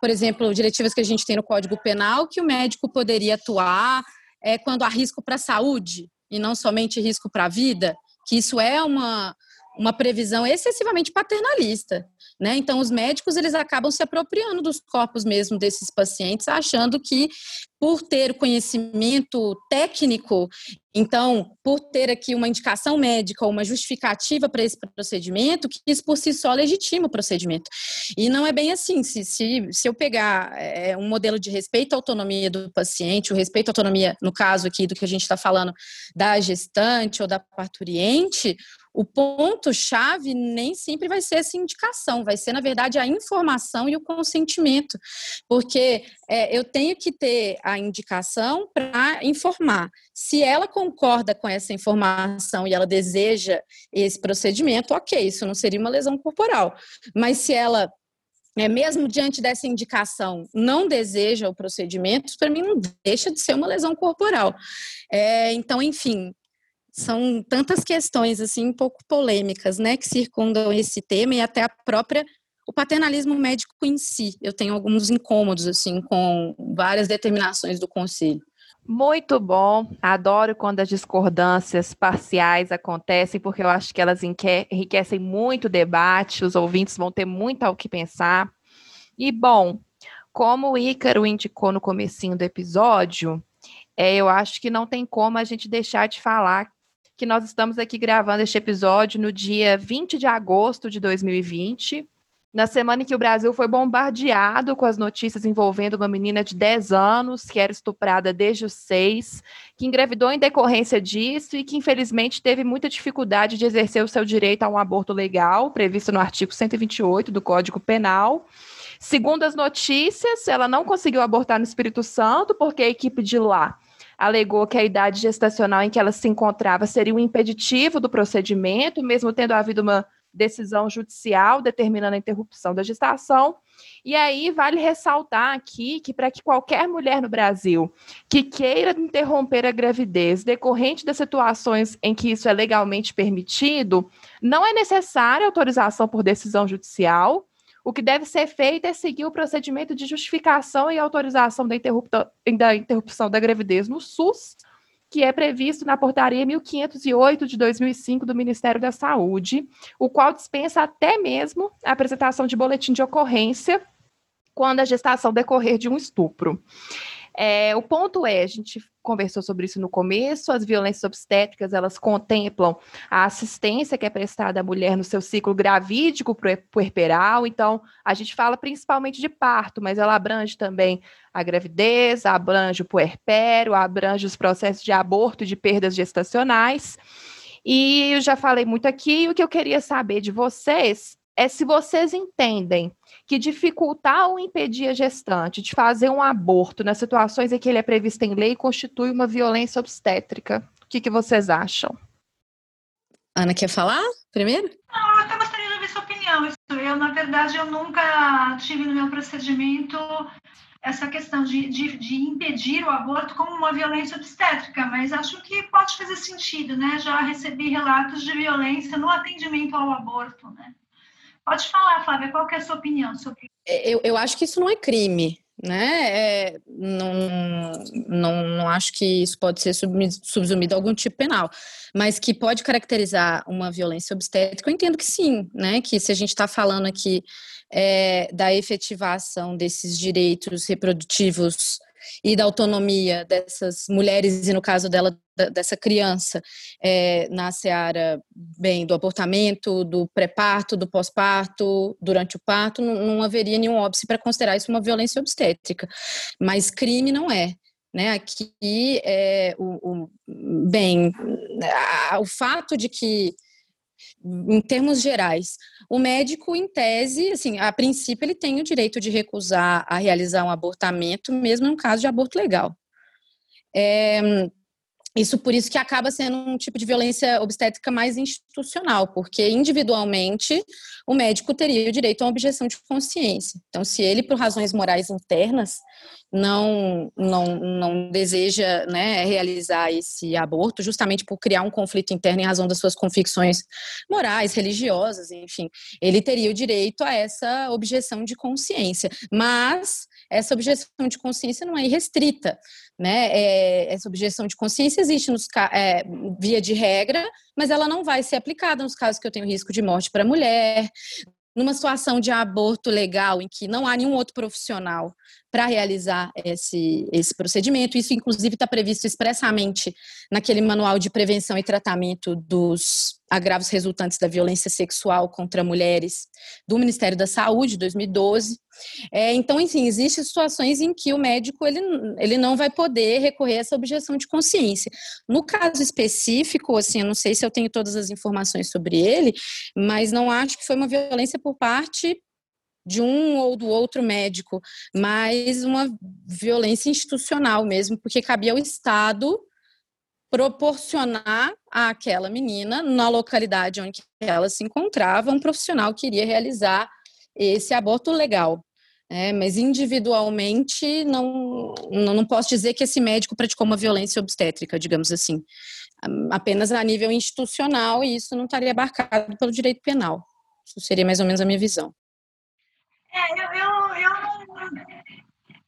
por exemplo, diretivas que a gente tem no Código Penal, que o médico poderia atuar é, quando há risco para a saúde e não somente risco para a vida, que isso é uma, uma previsão excessivamente paternalista. Né? Então, os médicos eles acabam se apropriando dos corpos mesmo desses pacientes, achando que por ter conhecimento técnico, então, por ter aqui uma indicação médica ou uma justificativa para esse procedimento, que isso por si só legitima o procedimento. E não é bem assim. Se, se, se eu pegar é, um modelo de respeito à autonomia do paciente, o respeito à autonomia, no caso aqui do que a gente está falando, da gestante ou da parturiente, o ponto-chave nem sempre vai ser essa indicação, vai ser, na verdade, a informação e o consentimento, porque é, eu tenho que ter a indicação para informar. Se ela concorda com essa informação e ela deseja esse procedimento, ok, isso não seria uma lesão corporal. Mas se ela é, mesmo diante dessa indicação, não deseja o procedimento, para mim não deixa de ser uma lesão corporal. É, então, enfim, são tantas questões assim um pouco polêmicas, né, que circundam esse tema e até a própria o paternalismo médico em si. Eu tenho alguns incômodos assim com várias determinações do conselho. Muito bom. Adoro quando as discordâncias parciais acontecem, porque eu acho que elas enriquecem muito o debate, os ouvintes vão ter muito ao que pensar. E bom, como o Ícaro indicou no comecinho do episódio, é, eu acho que não tem como a gente deixar de falar que nós estamos aqui gravando este episódio no dia 20 de agosto de 2020, na semana em que o Brasil foi bombardeado com as notícias envolvendo uma menina de 10 anos que era estuprada desde os 6, que engravidou em decorrência disso e que infelizmente teve muita dificuldade de exercer o seu direito a um aborto legal, previsto no artigo 128 do Código Penal. Segundo as notícias, ela não conseguiu abortar no Espírito Santo porque a equipe de lá alegou que a idade gestacional em que ela se encontrava seria um impeditivo do procedimento, mesmo tendo havido uma decisão judicial determinando a interrupção da gestação. E aí vale ressaltar aqui que para que qualquer mulher no Brasil que queira interromper a gravidez decorrente das situações em que isso é legalmente permitido, não é necessária autorização por decisão judicial, o que deve ser feito é seguir o procedimento de justificação e autorização da, da interrupção da gravidez no SUS, que é previsto na portaria 1508 de 2005 do Ministério da Saúde, o qual dispensa até mesmo a apresentação de boletim de ocorrência quando a gestação decorrer de um estupro. É, o ponto é, a gente conversou sobre isso no começo, as violências obstétricas, elas contemplam a assistência que é prestada à mulher no seu ciclo gravídico puerperal, então a gente fala principalmente de parto, mas ela abrange também a gravidez, abrange o puerpério, abrange os processos de aborto e de perdas gestacionais, e eu já falei muito aqui, o que eu queria saber de vocês é se vocês entendem que dificultar ou impedir a gestante de fazer um aborto nas situações em que ele é previsto em lei constitui uma violência obstétrica. O que, que vocês acham? Ana, quer falar primeiro? Não, eu até gostaria de ouvir sua opinião. Eu, na verdade, eu nunca tive no meu procedimento essa questão de, de, de, impedir o aborto como uma violência obstétrica, mas acho que pode fazer sentido, né? Já recebi relatos de violência no atendimento ao aborto, né? Pode falar, Flávia, qual é a sua opinião sobre? É, eu, eu acho que isso não é crime, né? É, não, não, não acho que isso pode ser subsumido a algum tipo penal, mas que pode caracterizar uma violência obstétrica, eu entendo que sim, né? Que se a gente está falando aqui é, da efetivação desses direitos reprodutivos e da autonomia dessas mulheres, e no caso dela, dessa criança, é, na seara, bem, do abortamento, do pré-parto, do pós-parto, durante o parto, não, não haveria nenhum óbice para considerar isso uma violência obstétrica. Mas crime não é. Né, aqui, é, o, o bem, a, o fato de que em termos gerais, o médico, em tese, assim, a princípio, ele tem o direito de recusar a realizar um abortamento, mesmo no caso de aborto legal. É, isso por isso que acaba sendo um tipo de violência obstétrica mais institucional, porque individualmente o médico teria o direito a uma objeção de consciência. Então, se ele, por razões morais internas, não não, não deseja né, realizar esse aborto, justamente por criar um conflito interno em razão das suas convicções morais, religiosas, enfim, ele teria o direito a essa objeção de consciência. Mas essa objeção de consciência não é irrestrita, né? É, essa objeção de consciência existe nos, é, via de regra, mas ela não vai ser aplicada nos casos que eu tenho risco de morte para mulher, numa situação de aborto legal em que não há nenhum outro profissional para realizar esse, esse procedimento. Isso, inclusive, está previsto expressamente naquele manual de prevenção e tratamento dos agravos resultantes da violência sexual contra mulheres do Ministério da Saúde, 2012. É, então, enfim, existem situações em que o médico ele, ele não vai poder recorrer a essa objeção de consciência. No caso específico, assim, eu não sei se eu tenho todas as informações sobre ele, mas não acho que foi uma violência por parte de um ou do outro médico, mas uma violência institucional mesmo, porque cabia ao Estado proporcionar àquela menina, na localidade onde ela se encontrava, um profissional que iria realizar esse aborto legal. É, mas individualmente não, não posso dizer que esse médico praticou uma violência obstétrica, digamos assim. Apenas a nível institucional, e isso não estaria abarcado pelo direito penal. Isso seria mais ou menos a minha visão. É, eu, eu, eu, não,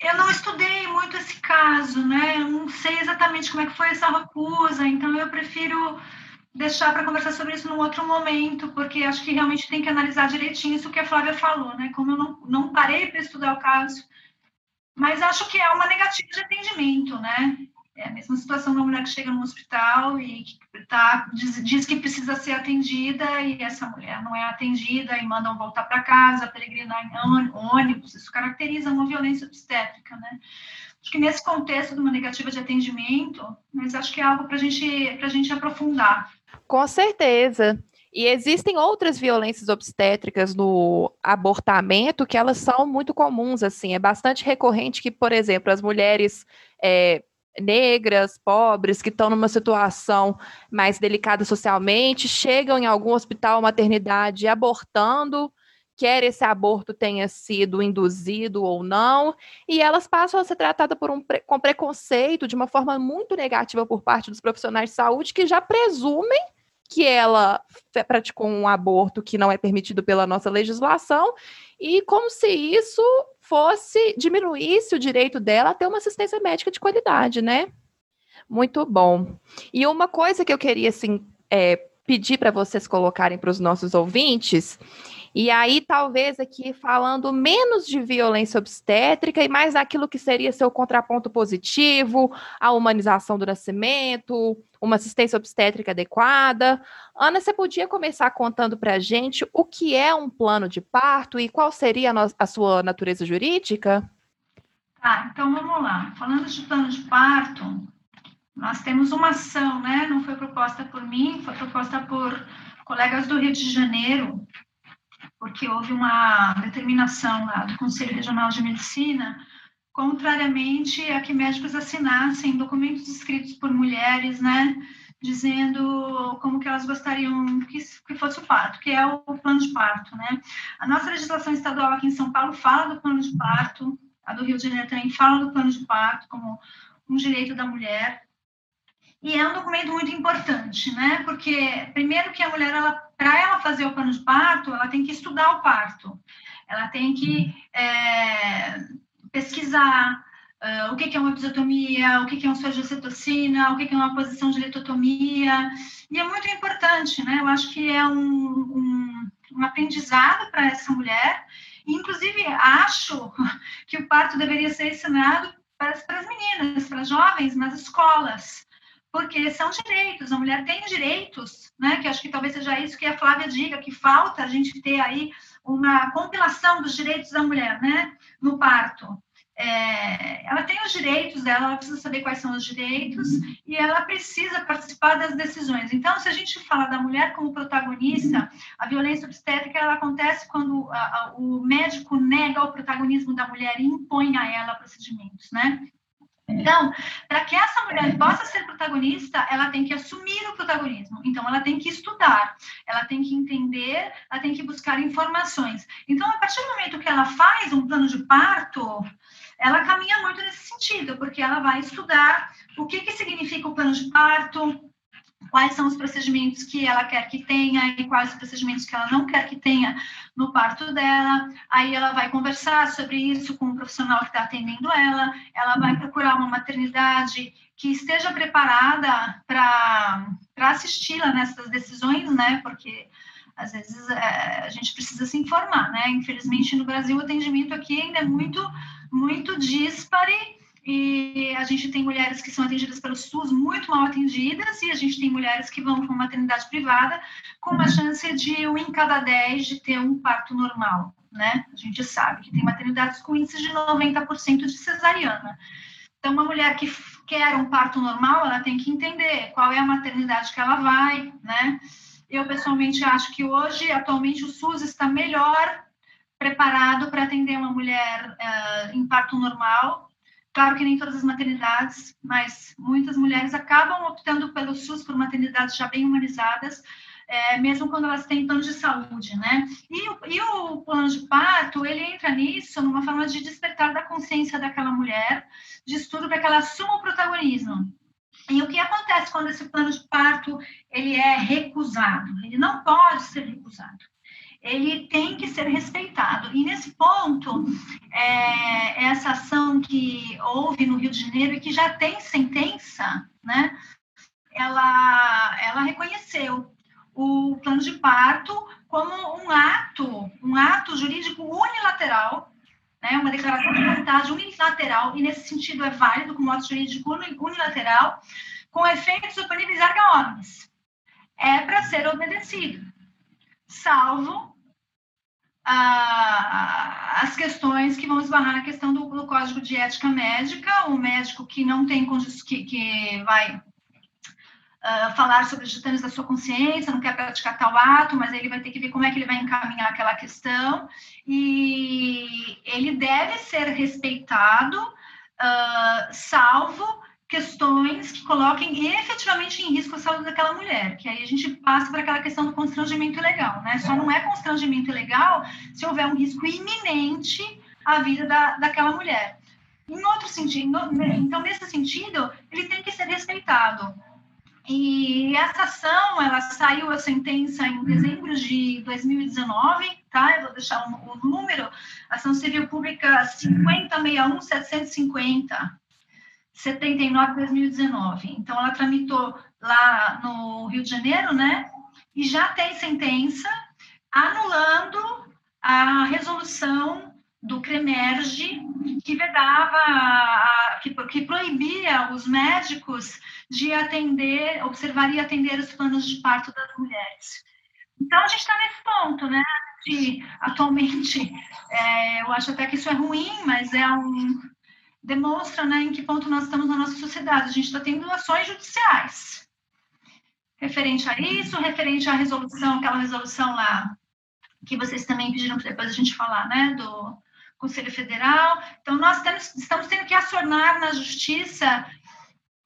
eu não estudei muito esse caso, né? Eu não sei exatamente como é que foi essa recusa, então eu prefiro deixar para conversar sobre isso num outro momento, porque acho que realmente tem que analisar direitinho isso que a Flávia falou, né? Como eu não, não parei para estudar o caso, mas acho que é uma negativa de atendimento, né? É a mesma situação da mulher que chega no hospital e tá, diz, diz, que precisa ser atendida e essa mulher não é atendida e mandam voltar para casa, peregrinar em ônibus. Isso caracteriza uma violência obstétrica, né? Acho que nesse contexto de uma negativa de atendimento, mas acho que é algo para gente, a gente aprofundar. Com certeza. E existem outras violências obstétricas no abortamento que elas são muito comuns, assim, é bastante recorrente que, por exemplo, as mulheres é, negras, pobres, que estão numa situação mais delicada socialmente, chegam em algum hospital maternidade abortando, quer esse aborto tenha sido induzido ou não, e elas passam a ser tratadas por um, com preconceito de uma forma muito negativa por parte dos profissionais de saúde que já presumem que ela praticou um aborto que não é permitido pela nossa legislação, e como se isso fosse diminuísse o direito dela a ter uma assistência médica de qualidade, né? Muito bom. E uma coisa que eu queria assim, é, pedir para vocês colocarem para os nossos ouvintes e aí, talvez aqui falando menos de violência obstétrica e mais daquilo que seria seu contraponto positivo, a humanização do nascimento, uma assistência obstétrica adequada. Ana, você podia começar contando para a gente o que é um plano de parto e qual seria a, a sua natureza jurídica? Tá, então vamos lá. Falando de plano de parto, nós temos uma ação, né? Não foi proposta por mim, foi proposta por colegas do Rio de Janeiro, porque houve uma determinação lá do Conselho Regional de Medicina, contrariamente a que médicos assinassem documentos escritos por mulheres, né, dizendo como que elas gostariam que, que fosse o parto, que é o, o plano de parto, né. A nossa legislação estadual aqui em São Paulo fala do plano de parto, a do Rio de Janeiro também fala do plano de parto como um direito da mulher, e é um documento muito importante, né? Porque primeiro que a mulher, para ela fazer o plano de parto, ela tem que estudar o parto, ela tem que é, pesquisar uh, o que, que é uma episiotomia, o que, que é um surgicetocina, o que, que é uma posição de litotomia, e é muito importante, né? Eu acho que é um, um, um aprendizado para essa mulher, inclusive acho que o parto deveria ser ensinado para, para as meninas, para as jovens nas escolas, porque são direitos, a mulher tem direitos, né? Que acho que talvez seja isso que a Flávia diga, que falta a gente ter aí uma compilação dos direitos da mulher, né? No parto. É, ela tem os direitos dela, ela precisa saber quais são os direitos e ela precisa participar das decisões. Então, se a gente fala da mulher como protagonista, a violência obstétrica ela acontece quando a, a, o médico nega o protagonismo da mulher e impõe a ela procedimentos, né? Então, para que essa mulher possa ser protagonista, ela tem que assumir o protagonismo. Então, ela tem que estudar, ela tem que entender, ela tem que buscar informações. Então, a partir do momento que ela faz um plano de parto, ela caminha muito nesse sentido, porque ela vai estudar o que, que significa o plano de parto, quais são os procedimentos que ela quer que tenha e quais os procedimentos que ela não quer que tenha no parto dela. Aí ela vai conversar sobre isso com o profissional que está atendendo ela, ela vai procurar uma maternidade que esteja preparada para assisti-la nessas decisões, né? Porque às vezes é, a gente precisa se informar, né? Infelizmente no Brasil o atendimento aqui ainda é muito, muito dispare e a gente tem mulheres que são atendidas pelo SUS muito mal atendidas, e a gente tem mulheres que vão para uma maternidade privada com uma chance de um em cada dez de ter um parto normal, né? A gente sabe que tem maternidades com índice de 90% de cesariana. Então, uma mulher que quer um parto normal, ela tem que entender qual é a maternidade que ela vai, né? Eu, pessoalmente, acho que hoje, atualmente, o SUS está melhor preparado para atender uma mulher uh, em parto normal Claro que nem todas as maternidades, mas muitas mulheres acabam optando pelo SUS por maternidades já bem humanizadas, é, mesmo quando elas têm plano de saúde, né? E o, e o plano de parto, ele entra nisso numa forma de despertar da consciência daquela mulher, de estudo para que ela assuma o protagonismo. E o que acontece quando esse plano de parto ele é recusado? Ele não pode ser recusado ele tem que ser respeitado. E nesse ponto, é, essa ação que houve no Rio de Janeiro e que já tem sentença, né, ela, ela reconheceu o plano de parto como um ato, um ato jurídico unilateral, né, uma declaração de vontade unilateral, e nesse sentido é válido como ato jurídico unilateral, com efeitos oponibles erga É para ser obedecido, salvo as questões que vão esbarrar na questão do, do, código de ética médica, o médico que não tem que, que vai uh, falar sobre os titãs da sua consciência, não quer praticar tal ato, mas ele vai ter que ver como é que ele vai encaminhar aquela questão, e ele deve ser respeitado, uh, salvo questões que coloquem efetivamente em risco a saúde daquela mulher, que aí a gente passa para aquela questão do constrangimento ilegal, né? Só não é constrangimento ilegal se houver um risco iminente à vida da, daquela mulher. Em outro sentido, então nesse sentido, ele tem que ser respeitado. E essa ação, ela saiu a sentença em dezembro de 2019, tá? Eu vou deixar o, o número, ação civil pública 5061 750 79-2019. Então, ela tramitou lá no Rio de Janeiro, né? E já tem sentença anulando a resolução do CREMERGE, que vedava, que, que proibia os médicos de atender, observar e atender os planos de parto das mulheres. Então, a gente está nesse ponto, né? De, atualmente, é, eu acho até que isso é ruim, mas é um. Demonstra né, em que ponto nós estamos na nossa sociedade. A gente está tendo ações judiciais referente a isso, referente à resolução, aquela resolução lá que vocês também pediram para depois a gente falar, né, do Conselho Federal. Então, nós temos, estamos tendo que acionar na justiça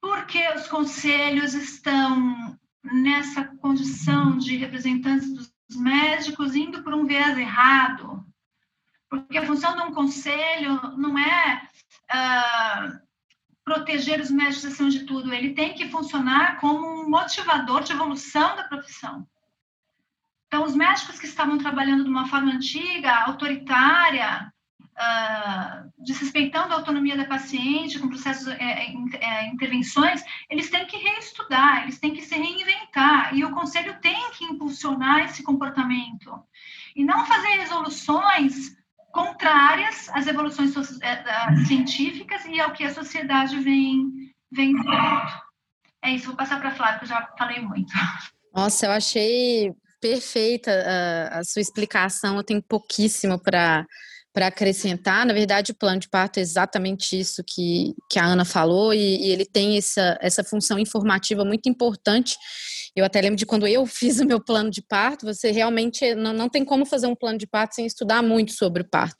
porque os conselhos estão nessa condição de representantes dos médicos indo por um viés errado. Porque a função de um conselho não é uh, proteger os médicos acima de tudo, ele tem que funcionar como um motivador de evolução da profissão. Então, os médicos que estavam trabalhando de uma forma antiga, autoritária, uh, desrespeitando a autonomia da paciente, com processos, é, é, é, intervenções, eles têm que reestudar, eles têm que se reinventar, e o conselho tem que impulsionar esse comportamento, e não fazer resoluções contrárias às evoluções é, científicas e ao que a sociedade vem, vem É isso, vou passar para a Flávia, que eu já falei muito. Nossa, eu achei perfeita a, a sua explicação, eu tenho pouquíssimo para para acrescentar. Na verdade, o plano de parto é exatamente isso que, que a Ana falou, e, e ele tem essa, essa função informativa muito importante. Eu até lembro de quando eu fiz o meu plano de parto, você realmente não, não tem como fazer um plano de parto sem estudar muito sobre o parto.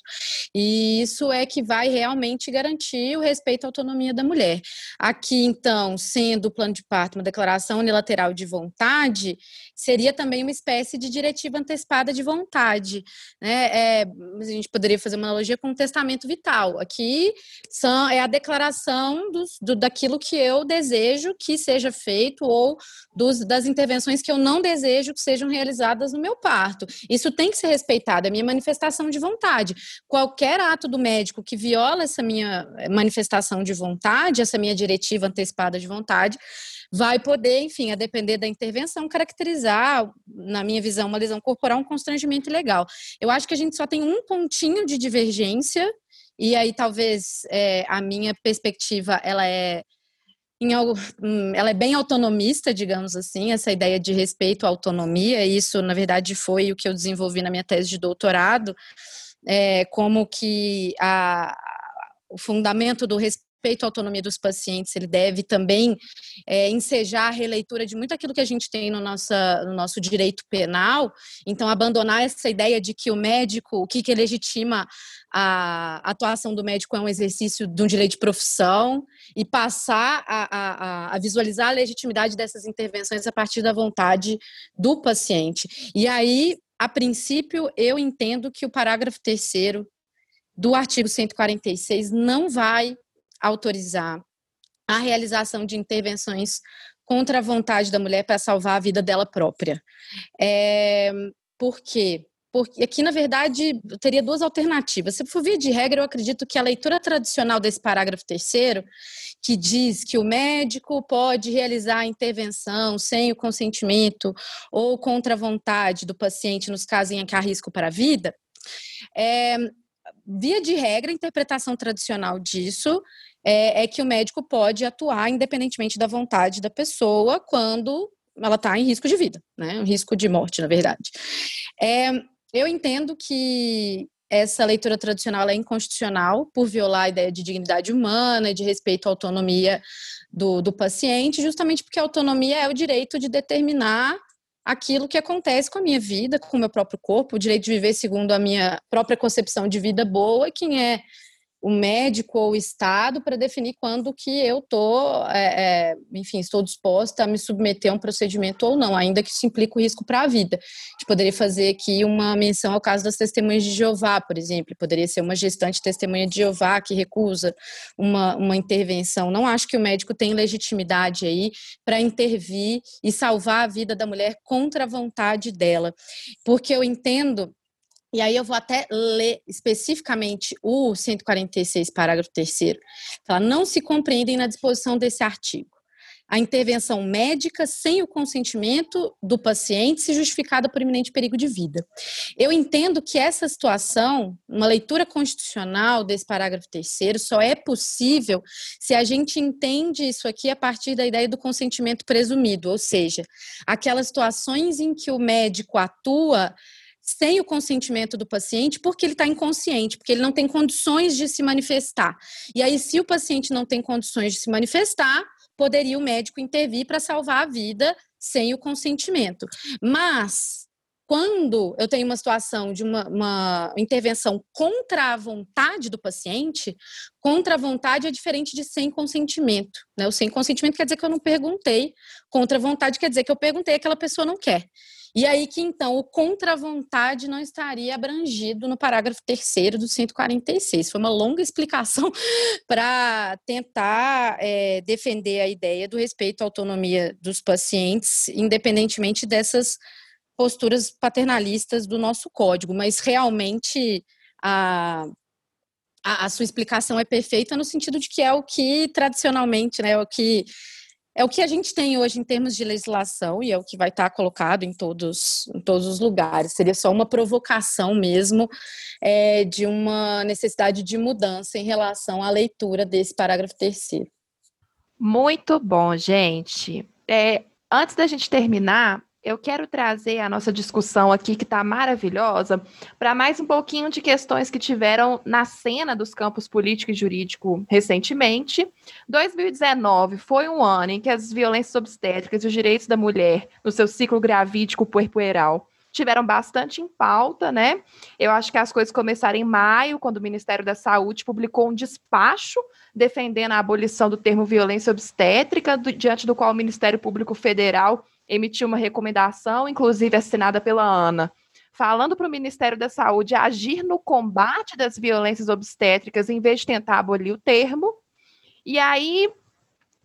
E isso é que vai realmente garantir o respeito à autonomia da mulher. Aqui, então, sendo o plano de parto uma declaração unilateral de vontade, seria também uma espécie de diretiva antecipada de vontade. Né? É, a gente poderia fazer uma analogia com o testamento vital. Aqui são, é a declaração dos, do, daquilo que eu desejo que seja feito ou dos, das intervenções que eu não desejo que sejam realizadas no meu parto. Isso tem que ser respeitado, é minha manifestação de vontade. Qualquer ato do médico que viola essa minha manifestação de vontade, essa minha diretiva antecipada de vontade, vai poder, enfim, a depender da intervenção, caracterizar, na minha visão, uma lesão corporal, um constrangimento ilegal. Eu acho que a gente só tem um pontinho de divergência, e aí talvez é, a minha perspectiva, ela é em algo, hum, ela é bem autonomista, digamos assim, essa ideia de respeito à autonomia, isso, na verdade, foi o que eu desenvolvi na minha tese de doutorado, é, como que a, o fundamento do respeito respeito à autonomia dos pacientes, ele deve também é, ensejar a releitura de muito aquilo que a gente tem no, nossa, no nosso direito penal. Então, abandonar essa ideia de que o médico, o que, que legitima a atuação do médico é um exercício de um direito de profissão e passar a, a, a, visualizar a legitimidade dessas intervenções a partir da vontade do paciente. E aí, a princípio, eu entendo que o parágrafo terceiro do artigo 146 não vai autorizar a realização de intervenções contra a vontade da mulher para salvar a vida dela própria. É, por quê? Porque aqui, na verdade, eu teria duas alternativas. Se for via de regra, eu acredito que a leitura tradicional desse parágrafo terceiro, que diz que o médico pode realizar a intervenção sem o consentimento ou contra a vontade do paciente nos casos em que há risco para a vida, é, via de regra, a interpretação tradicional disso é, é que o médico pode atuar independentemente da vontade da pessoa quando ela está em risco de vida, né? Um risco de morte, na verdade. É, eu entendo que essa leitura tradicional é inconstitucional por violar a ideia de dignidade humana e de respeito à autonomia do, do paciente, justamente porque a autonomia é o direito de determinar aquilo que acontece com a minha vida, com o meu próprio corpo, o direito de viver segundo a minha própria concepção de vida boa, quem é o médico ou o Estado para definir quando que eu estou, é, é, enfim, estou disposta a me submeter a um procedimento ou não, ainda que isso implique o risco para a vida. A gente poderia fazer aqui uma menção ao caso das testemunhas de Jeová, por exemplo, poderia ser uma gestante testemunha de Jeová que recusa uma, uma intervenção. Não acho que o médico tem legitimidade aí para intervir e salvar a vida da mulher contra a vontade dela, porque eu entendo e aí eu vou até ler especificamente o 146, parágrafo 3 Fala, não se compreendem na disposição desse artigo a intervenção médica sem o consentimento do paciente se justificada por iminente perigo de vida. Eu entendo que essa situação, uma leitura constitucional desse parágrafo terceiro, só é possível se a gente entende isso aqui a partir da ideia do consentimento presumido, ou seja, aquelas situações em que o médico atua sem o consentimento do paciente, porque ele está inconsciente, porque ele não tem condições de se manifestar. E aí, se o paciente não tem condições de se manifestar, poderia o médico intervir para salvar a vida sem o consentimento. Mas quando eu tenho uma situação de uma, uma, intervenção contra a vontade do paciente, contra a vontade é diferente de sem consentimento. Né? O sem consentimento quer dizer que eu não perguntei, contra a vontade quer dizer que eu perguntei e aquela pessoa não quer. E aí que então o contra-vontade não estaria abrangido no parágrafo 3 do 146. Foi uma longa explicação para tentar é, defender a ideia do respeito à autonomia dos pacientes, independentemente dessas posturas paternalistas do nosso código, mas realmente a, a, a, sua explicação é perfeita no sentido de que é o que tradicionalmente, né, é o que é o que a gente tem hoje em termos de legislação e é o que vai estar colocado em todos, em todos os lugares. Seria só uma provocação mesmo é, de uma necessidade de mudança em relação à leitura desse parágrafo terceiro. Muito bom, gente. É, antes da gente terminar, eu quero trazer a nossa discussão aqui, que está maravilhosa, para mais um pouquinho de questões que tiveram na cena dos campos político e jurídico recentemente. 2019 foi um ano em que as violências obstétricas e os direitos da mulher no seu ciclo gravídico puerpueral tiveram bastante em pauta, né? Eu acho que as coisas começaram em maio, quando o Ministério da Saúde publicou um despacho defendendo a abolição do termo violência obstétrica, do, diante do qual o Ministério Público Federal emitiu uma recomendação, inclusive assinada pela ANA, falando para o Ministério da Saúde agir no combate das violências obstétricas em vez de tentar abolir o termo. E aí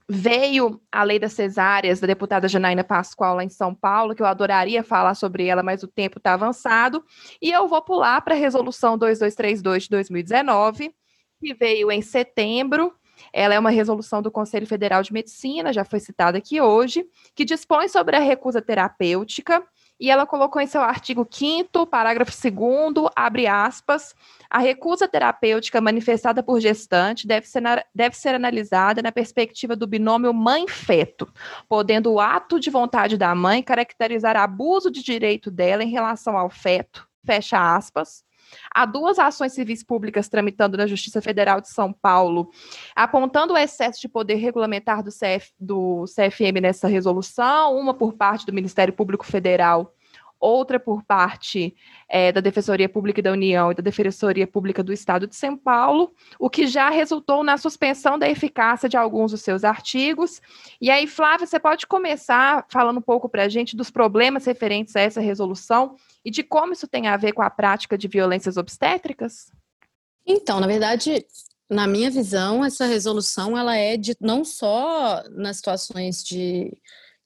veio a lei das cesáreas da deputada Janaína Pascoal lá em São Paulo, que eu adoraria falar sobre ela, mas o tempo está avançado. E eu vou pular para a resolução 2232 de 2019, que veio em setembro ela é uma resolução do Conselho Federal de Medicina, já foi citada aqui hoje, que dispõe sobre a recusa terapêutica, e ela colocou em seu artigo 5 parágrafo 2 abre aspas, a recusa terapêutica manifestada por gestante deve ser, deve ser analisada na perspectiva do binômio mãe-feto, podendo o ato de vontade da mãe caracterizar abuso de direito dela em relação ao feto, fecha aspas, Há duas ações civis públicas tramitando na Justiça Federal de São Paulo, apontando o excesso de poder regulamentar do, CF, do CFM nessa resolução, uma por parte do Ministério Público Federal outra por parte é, da Defensoria Pública da União e da Defensoria Pública do Estado de São Paulo, o que já resultou na suspensão da eficácia de alguns dos seus artigos. E aí, Flávia, você pode começar falando um pouco para a gente dos problemas referentes a essa resolução e de como isso tem a ver com a prática de violências obstétricas? Então, na verdade, na minha visão, essa resolução ela é de não só nas situações de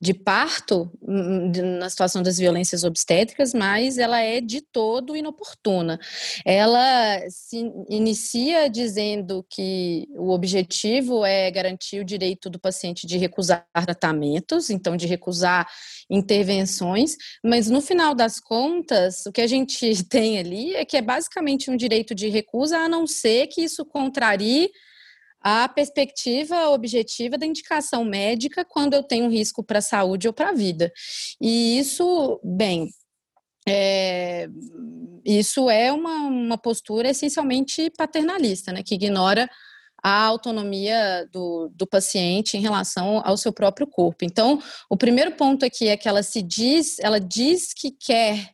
de parto hum, hum, na situação das violências obstétricas, mas ela é de todo inoportuna. Ela se inicia dizendo que o objetivo é garantir o direito do paciente de recusar tratamentos, então de recusar intervenções, mas no final das contas, o que a gente tem ali é que é basicamente um direito de recusa, a não ser que isso contrarie a perspectiva objetiva da indicação médica quando eu tenho risco para a saúde ou para a vida. E isso, bem, é, isso é uma, uma postura essencialmente paternalista, né, que ignora a autonomia do, do paciente em relação ao seu próprio corpo. Então, o primeiro ponto aqui é que ela se diz, ela diz que quer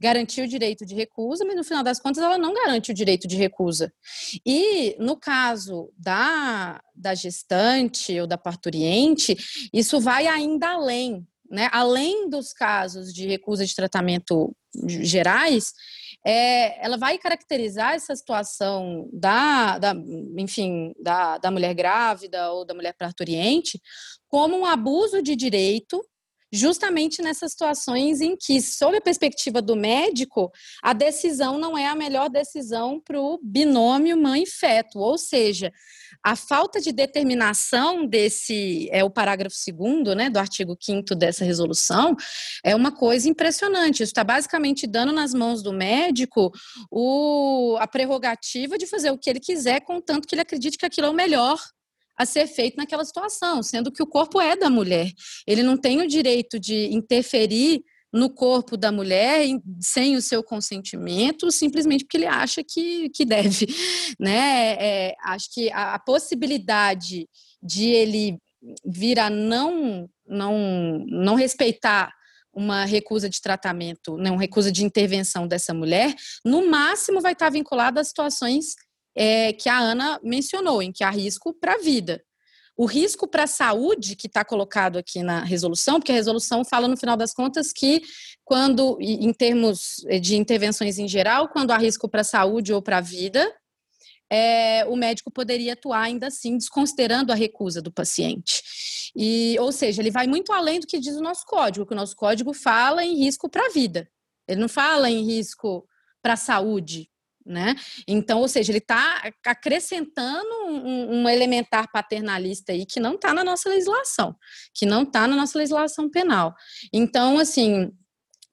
garantir o direito de recusa, mas no final das contas ela não garante o direito de recusa. E no caso da, da gestante ou da parturiente, isso vai ainda além, né? Além dos casos de recusa de tratamento gerais, é, ela vai caracterizar essa situação da, da enfim, da, da mulher grávida ou da mulher parturiente como um abuso de direito justamente nessas situações em que, sob a perspectiva do médico, a decisão não é a melhor decisão para o binômio mãe-feto, ou seja, a falta de determinação desse, é o parágrafo segundo, né, do artigo 5 dessa resolução, é uma coisa impressionante. Isso está basicamente dando nas mãos do médico o, a prerrogativa de fazer o que ele quiser, contanto que ele acredite que aquilo é o melhor a ser feito naquela situação, sendo que o corpo é da mulher. Ele não tem o direito de interferir no corpo da mulher sem o seu consentimento, simplesmente porque ele acha que, que deve. Né? É, acho que a, a possibilidade de ele vir a não, não, não respeitar uma recusa de tratamento, né, uma recusa de intervenção dessa mulher, no máximo vai estar vinculada a situações é, que a Ana mencionou, em que há risco para a vida. O risco para a saúde que está colocado aqui na resolução, porque a resolução fala no final das contas que quando, em termos de intervenções em geral, quando há risco para a saúde ou para a vida, é, o médico poderia atuar ainda assim, desconsiderando a recusa do paciente. E, ou seja, ele vai muito além do que diz o nosso código, que o nosso código fala em risco para a vida. Ele não fala em risco para a saúde, né? Então, ou seja, ele está acrescentando um, um, elementar paternalista aí que não está na nossa legislação, que não está na nossa legislação penal. Então, assim,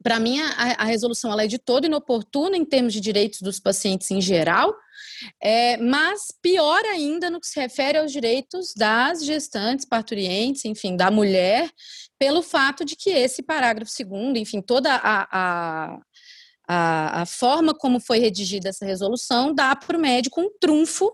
para mim, a, a, resolução ela é de todo inoportuna em termos de direitos dos pacientes em geral, é, mas pior ainda no que se refere aos direitos das gestantes, parturientes, enfim, da mulher, pelo fato de que esse parágrafo segundo, enfim, toda a, a a, a forma como foi redigida essa resolução dá para o médico um trunfo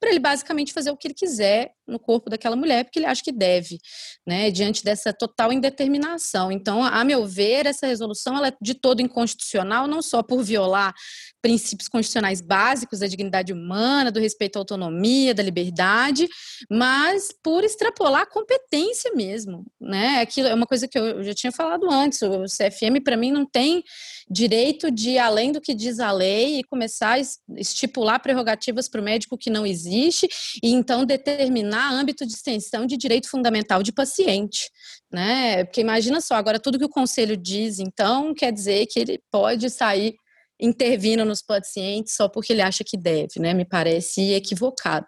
para ele basicamente fazer o que ele quiser no corpo daquela mulher, porque ele acha que deve, né, diante dessa total indeterminação. Então, a meu ver, essa resolução ela é de todo inconstitucional, não só por violar princípios constitucionais básicos da dignidade humana, do respeito à autonomia, da liberdade, mas por extrapolar a competência mesmo, né? Aquilo é uma coisa que eu já tinha falado antes. O CFM para mim não tem direito de além do que diz a lei e começar a estipular prerrogativas para o médico que não existe e então determinar âmbito de extensão de direito fundamental de paciente, né? Porque imagina só, agora tudo que o conselho diz, então, quer dizer que ele pode sair intervindo nos pacientes só porque ele acha que deve, né? Me parece equivocado.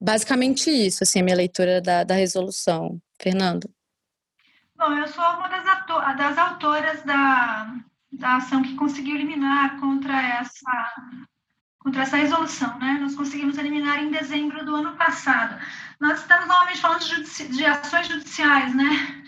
Basicamente isso, assim, a minha leitura da, da resolução. Fernando. Bom, eu sou uma das, das autoras da, da ação que conseguiu eliminar contra essa, contra essa resolução, né? Nós conseguimos eliminar em dezembro do ano passado. Nós estamos normalmente falando de, de ações judiciais, né?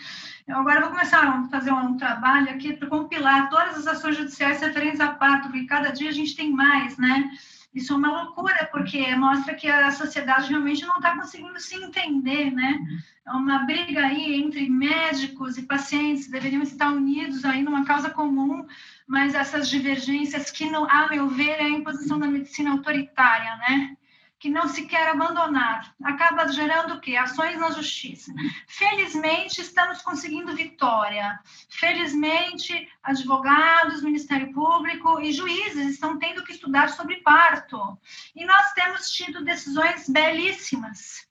Eu agora vou começar a fazer um trabalho aqui para compilar todas as ações judiciais referentes a parto, porque cada dia a gente tem mais, né? Isso é uma loucura, porque mostra que a sociedade realmente não está conseguindo se entender, né? É uma briga aí entre médicos e pacientes, deveriam estar unidos aí numa causa comum, mas essas divergências que, não, a meu ver, é a imposição da medicina autoritária, né? Que não se quer abandonar, acaba gerando o quê? Ações na justiça. Felizmente, estamos conseguindo vitória. Felizmente, advogados, Ministério Público e juízes estão tendo que estudar sobre parto. E nós temos tido decisões belíssimas.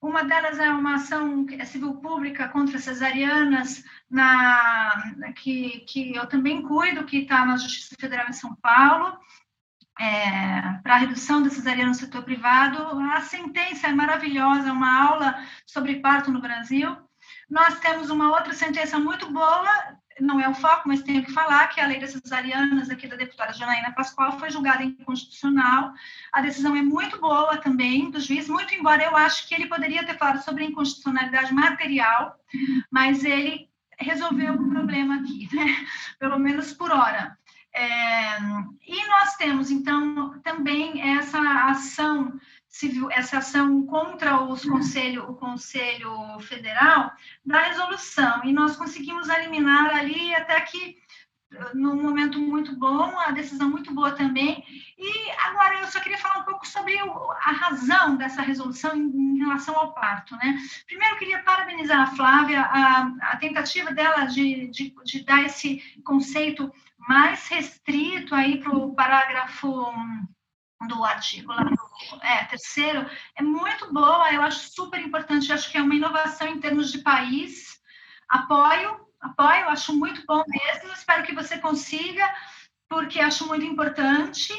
Uma delas é uma ação civil pública contra cesarianas, na, que, que eu também cuido, que está na Justiça Federal em São Paulo é, para a redução da cesariana no setor privado. A sentença é maravilhosa, uma aula sobre parto no Brasil. Nós temos uma outra sentença muito boa, não é o foco, mas tenho que falar, que é a lei das cesarianas, aqui da deputada Janaína Pascoal, foi julgada inconstitucional. A decisão é muito boa também do juiz, muito embora eu acho que ele poderia ter falado sobre inconstitucionalidade material, mas ele resolveu o problema aqui, né? pelo menos por hora. É, e nós temos, então, também essa ação civil, essa ação contra os conselho, o Conselho Federal da resolução, e nós conseguimos eliminar ali até que num momento muito bom, a decisão muito boa também. E agora eu só queria falar um pouco sobre a razão dessa resolução em, relação ao parto, né? Primeiro, queria parabenizar a Flávia, a, a tentativa dela de, de, de dar esse conceito mais restrito aí para o parágrafo do artigo lá é, terceiro, é muito boa, eu acho super importante, acho que é uma inovação em termos de país, apoio, apoio, acho muito bom mesmo, espero que você consiga, porque acho muito importante.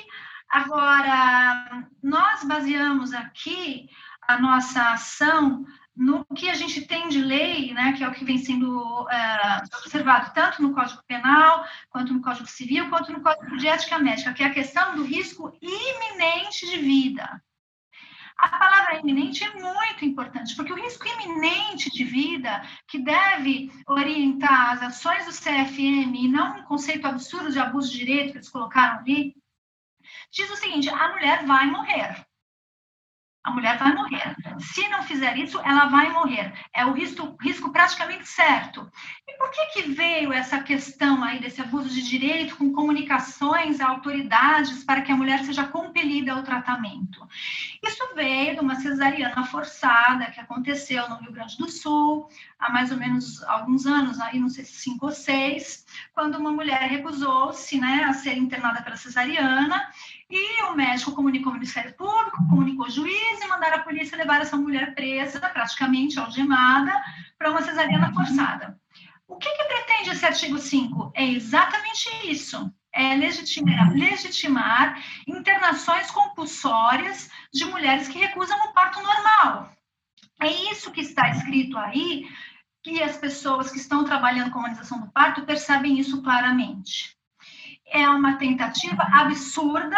Agora, nós baseamos aqui a nossa ação no que a gente tem de lei, né, que é o que vem sendo é, observado tanto no Código Penal, quanto no Código Civil, quanto no Código de Ética Médica, que é a questão do risco iminente de vida. A palavra iminente é muito importante, porque o risco iminente de vida, que deve orientar as ações do CFM, e não um conceito absurdo de abuso de direito que eles colocaram ali, diz o seguinte: a mulher vai morrer a mulher vai morrer. Se não fizer isso, ela vai morrer. É o risco, risco praticamente certo. E por que, que veio essa questão aí desse abuso de direito com comunicações a autoridades para que a mulher seja compelida ao tratamento? Isso veio de uma cesariana forçada que aconteceu no Rio Grande do Sul há mais ou menos alguns anos, aí não sei se cinco ou seis, quando uma mulher recusou-se né, a ser internada pela cesariana e o médico comunicou ao Ministério Público, comunicou ao juiz e mandaram a polícia levar essa mulher presa, praticamente algemada, para uma cesariana forçada. O que, que pretende esse artigo 5? É exatamente isso. É legitimar, legitimar internações compulsórias de mulheres que recusam o parto normal. É isso que está escrito aí, que as pessoas que estão trabalhando com a humanização do parto percebem isso claramente é uma tentativa absurda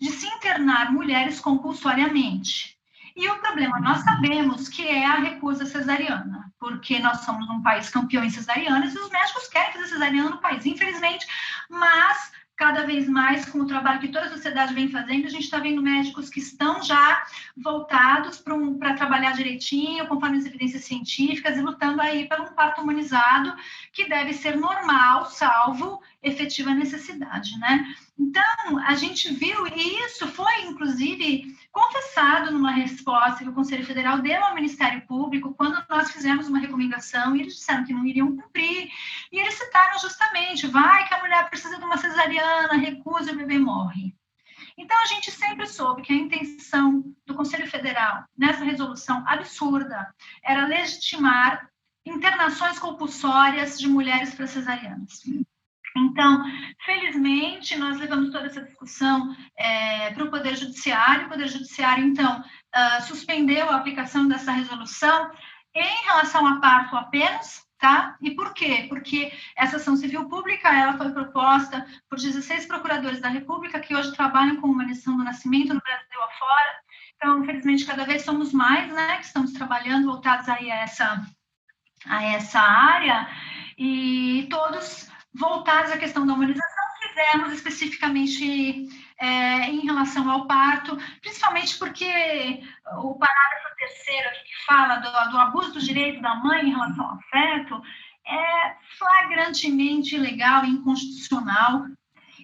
de se internar mulheres compulsoriamente. E o problema, nós sabemos que é a recusa cesariana, porque nós somos um país campeão em cesarianas e os médicos querem fazer cesariana no país, infelizmente, mas cada vez mais com o trabalho que toda a sociedade vem fazendo, a gente está vendo médicos que estão já voltados para um, trabalhar direitinho, conforme as evidências científicas, e lutando aí para um parto humanizado que deve ser normal, salvo efetiva necessidade, né? Então, a gente viu, e isso foi, inclusive, confessado numa resposta que o Conselho Federal deu ao Ministério Público quando nós fizemos uma recomendação e eles disseram que não iriam cumprir. E eles citaram justamente: vai que a mulher precisa de uma cesariana, recusa o bebê morre. Então, a gente sempre soube que a intenção do Conselho Federal nessa resolução absurda era legitimar internações compulsórias de mulheres para cesarianas. Então, felizmente, nós levamos toda essa discussão é, para o Poder Judiciário. O Poder Judiciário, então, uh, suspendeu a aplicação dessa resolução em relação a parto apenas, tá? E por quê? Porque essa ação civil pública, ela foi proposta por 16 procuradores da República que hoje trabalham com humanização do nascimento no Brasil afora. Então, infelizmente, cada vez somos mais, né, que estamos trabalhando voltados aí a essa, a essa área, e todos voltados à questão da humanização, fizemos especificamente é, em relação ao parto, principalmente porque o parágrafo terceiro aqui que fala do, do abuso do direito da mãe em relação ao afeto é flagrantemente ilegal e inconstitucional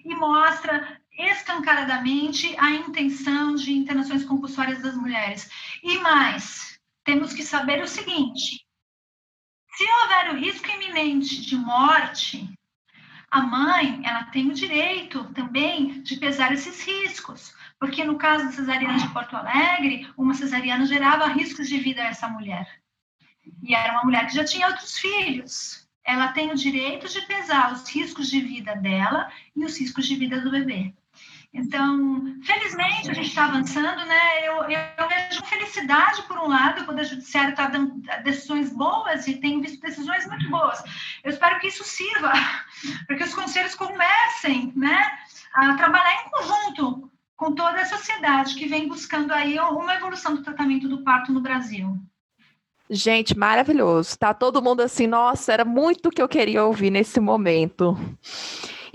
e mostra escancaradamente a intenção de internações compulsórias das mulheres. E mais, temos que saber o seguinte: se houver o risco iminente de morte, a mãe, ela tem o direito também de pesar esses riscos, porque no caso da cesariana de Porto Alegre, uma cesariana gerava riscos de vida a essa mulher. E era uma mulher que já tinha outros filhos. Ela tem o direito de pesar os riscos de vida dela e os riscos de vida do bebê. Então, felizmente, a gente está avançando, né? Eu, eu, vejo felicidade, por um lado, o Poder Judiciário está dando decisões boas e tenho visto decisões muito boas. Eu espero que isso sirva para que os conselhos comecem né, a trabalhar em conjunto com toda a sociedade que vem buscando aí uma evolução do tratamento do parto no Brasil. Gente, maravilhoso. Tá todo mundo assim, nossa, era muito o que eu queria ouvir nesse momento.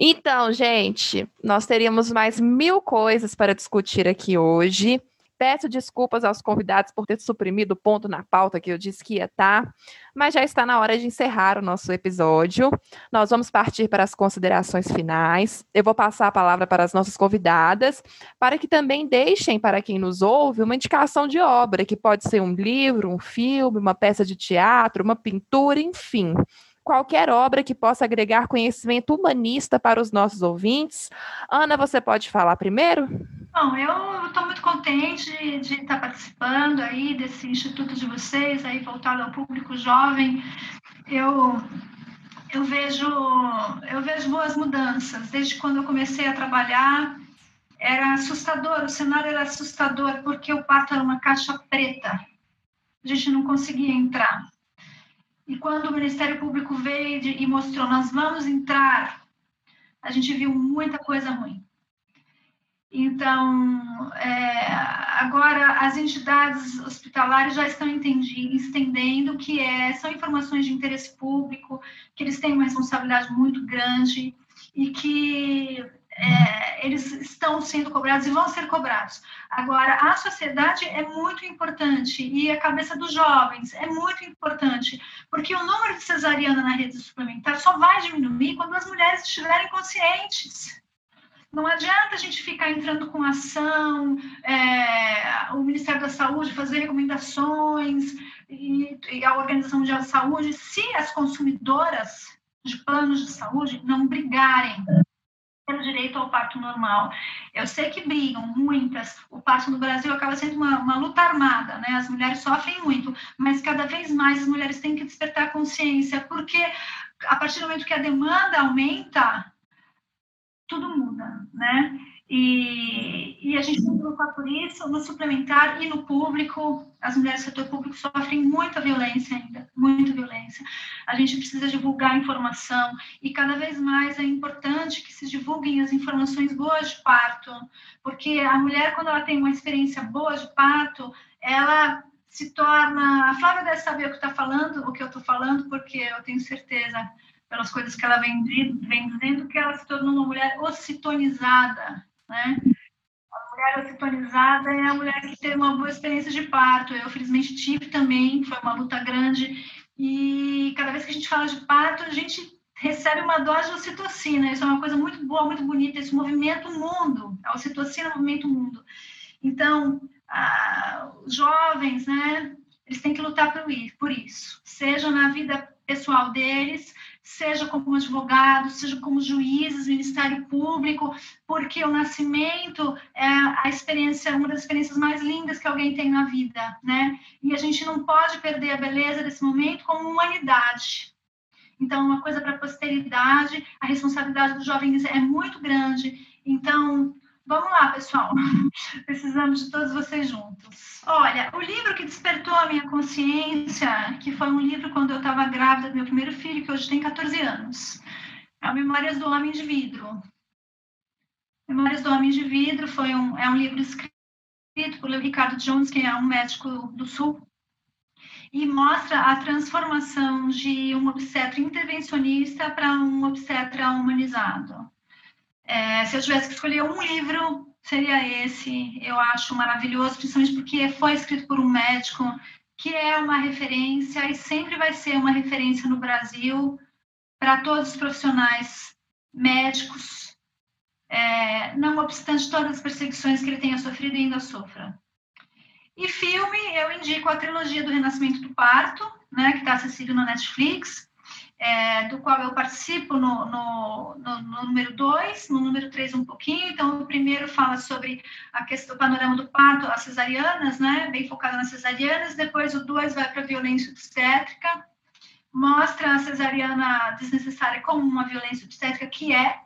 Então, gente, nós teríamos mais mil coisas para discutir aqui hoje. Peço desculpas aos convidados por ter suprimido o ponto na pauta que eu disse que ia estar, tá, mas já está na hora de encerrar o nosso episódio. Nós vamos partir para as considerações finais. Eu vou passar a palavra para as nossas convidadas, para que também deixem para quem nos ouve uma indicação de obra, que pode ser um livro, um filme, uma peça de teatro, uma pintura, enfim qualquer obra que possa agregar conhecimento humanista para os nossos ouvintes. Ana, você pode falar primeiro? Bom, eu estou muito contente de, estar participando aí desse instituto de vocês, aí voltado ao público jovem. eu eu vejo eu vejo boas mudanças desde quando eu comecei a trabalhar era assustador o cenário era assustador porque o parto era uma caixa preta a gente não conseguia entrar e quando o Ministério Público veio e mostrou nós vamos entrar a gente viu muita coisa ruim. Então, é, agora as entidades hospitalares já estão entendendo que é, são informações de interesse público, que eles têm uma responsabilidade muito grande e que é, eles estão sendo cobrados e vão ser cobrados. Agora, a sociedade é muito importante e a cabeça dos jovens é muito importante, porque o número de cesariana na rede suplementar só vai diminuir quando as mulheres estiverem conscientes. Não adianta a gente ficar entrando com ação, é, o Ministério da Saúde fazer recomendações e, e a Organização Mundial de Saúde, se as consumidoras de planos de saúde não brigarem pelo direito ao parto normal. Eu sei que brigam muitas, o parto no Brasil acaba sendo uma, uma, luta armada, né? As mulheres sofrem muito, mas cada vez mais as mulheres têm que despertar consciência, porque a partir do momento que a demanda aumenta, tudo muda, né? E, e a gente tem que lutar por isso no suplementar e no público. As mulheres do setor público sofrem muita violência ainda, muita violência. A gente precisa divulgar informação e cada vez mais é importante que se divulguem as informações boas de parto, porque a mulher, quando ela tem uma experiência boa de parto, ela se torna. A Flávia deve saber o que está falando, o que eu estou falando, porque eu tenho certeza pelas coisas que ela vem, vem dizendo, que ela se tornou uma mulher ocitonizada, né? A mulher ocitonizada é a mulher que teve uma boa experiência de parto. Eu, felizmente, tive também, foi uma luta grande. E cada vez que a gente fala de parto, a gente recebe uma dose de ocitocina. Isso é uma coisa muito boa, muito bonita. Isso movimenta o mundo. A ocitocina movimenta o mundo. Então, os jovens, né, eles têm que lutar por isso, seja na vida pessoal deles, seja como advogados, seja como juízes, Ministério Público, porque o nascimento é a experiência, uma das experiências mais lindas que alguém tem na vida, né? E a gente não pode perder a beleza desse momento como humanidade. Então, uma coisa para a posteridade, a responsabilidade dos jovens é muito grande. Então, Vamos lá, pessoal. Precisamos de todos vocês juntos. Olha, o livro que despertou a minha consciência, que foi um livro quando eu estava grávida do meu primeiro filho, que hoje tem 14 anos, é o Memórias do Homem de Vidro. Memórias do Homem de Vidro foi um, é um livro escrito por Ricardo Jones, que é um médico do Sul, e mostra a transformação de um obstetra intervencionista para um obstetra humanizado. É, se eu tivesse que escolher um livro, seria esse. Eu acho maravilhoso, principalmente porque foi escrito por um médico que é uma referência e sempre vai ser uma referência no Brasil para todos os profissionais médicos, é, não obstante todas as perseguições que ele tenha sofrido e ainda sofra. E filme, eu indico a trilogia do Renascimento do Parto, né, que está acessível no Netflix, é, do qual eu participo no, no, no, no número 2, no número 3 um pouquinho. Então, o primeiro fala sobre a questão do panorama do parto, as cesarianas, né, bem focado nas cesarianas. Depois, o 2 vai para a violência obstétrica, mostra a cesariana desnecessária como uma violência obstétrica, que é.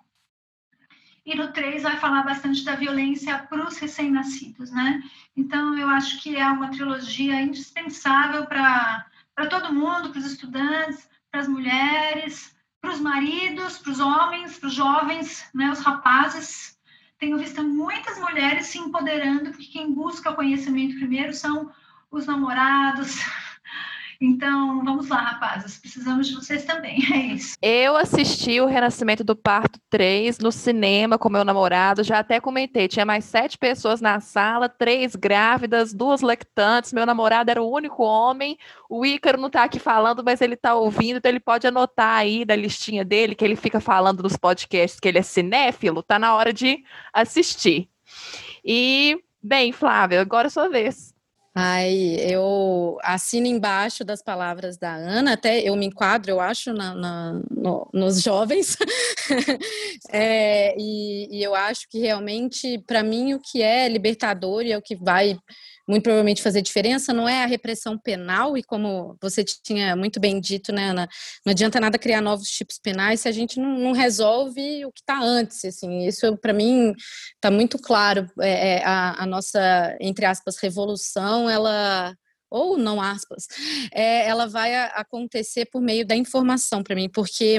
E no 3 vai falar bastante da violência para os recém-nascidos, né? Então, eu acho que é uma trilogia indispensável para todo mundo, para os estudantes, para as mulheres, para os maridos, para os homens, para os jovens, né, os rapazes. Tenho visto muitas mulheres se empoderando, porque quem busca conhecimento primeiro são os namorados, então, vamos lá, rapazes, precisamos de vocês também, é isso. Eu assisti o Renascimento do Parto 3 no cinema com meu namorado, já até comentei, tinha mais sete pessoas na sala, três grávidas, duas lactantes, meu namorado era o único homem, o Ícaro não está aqui falando, mas ele está ouvindo, então ele pode anotar aí da listinha dele, que ele fica falando nos podcasts que ele é cinéfilo, tá na hora de assistir. E, bem, Flávia, agora é sua vez. Ai, eu assino embaixo das palavras da Ana, até eu me enquadro, eu acho, na, na no, nos jovens, é, e, e, eu acho que realmente, para mim, o que é libertador e é o que vai muito provavelmente fazer diferença, não é a repressão penal, e como você tinha muito bem dito, né, Ana, não adianta nada criar novos tipos penais se a gente não, não resolve o que está antes, assim, isso para mim está muito claro, é, é, a, a nossa, entre aspas, revolução, ela ou não aspas, é, ela vai acontecer por meio da informação para mim, porque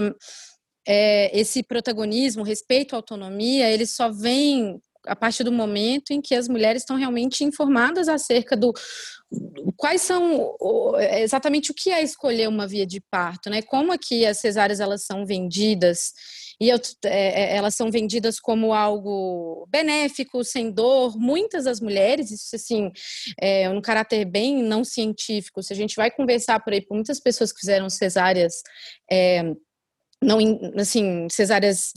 é, esse protagonismo, respeito à autonomia, ele só vem a partir do momento em que as mulheres estão realmente informadas acerca do quais são exatamente o que é escolher uma via de parto, né? Como aqui as cesáreas elas são vendidas e é, é, elas são vendidas como algo benéfico, sem dor. Muitas das mulheres, isso assim, é um caráter bem não científico. Se a gente vai conversar por aí com muitas pessoas que fizeram cesáreas é, não assim cesáreas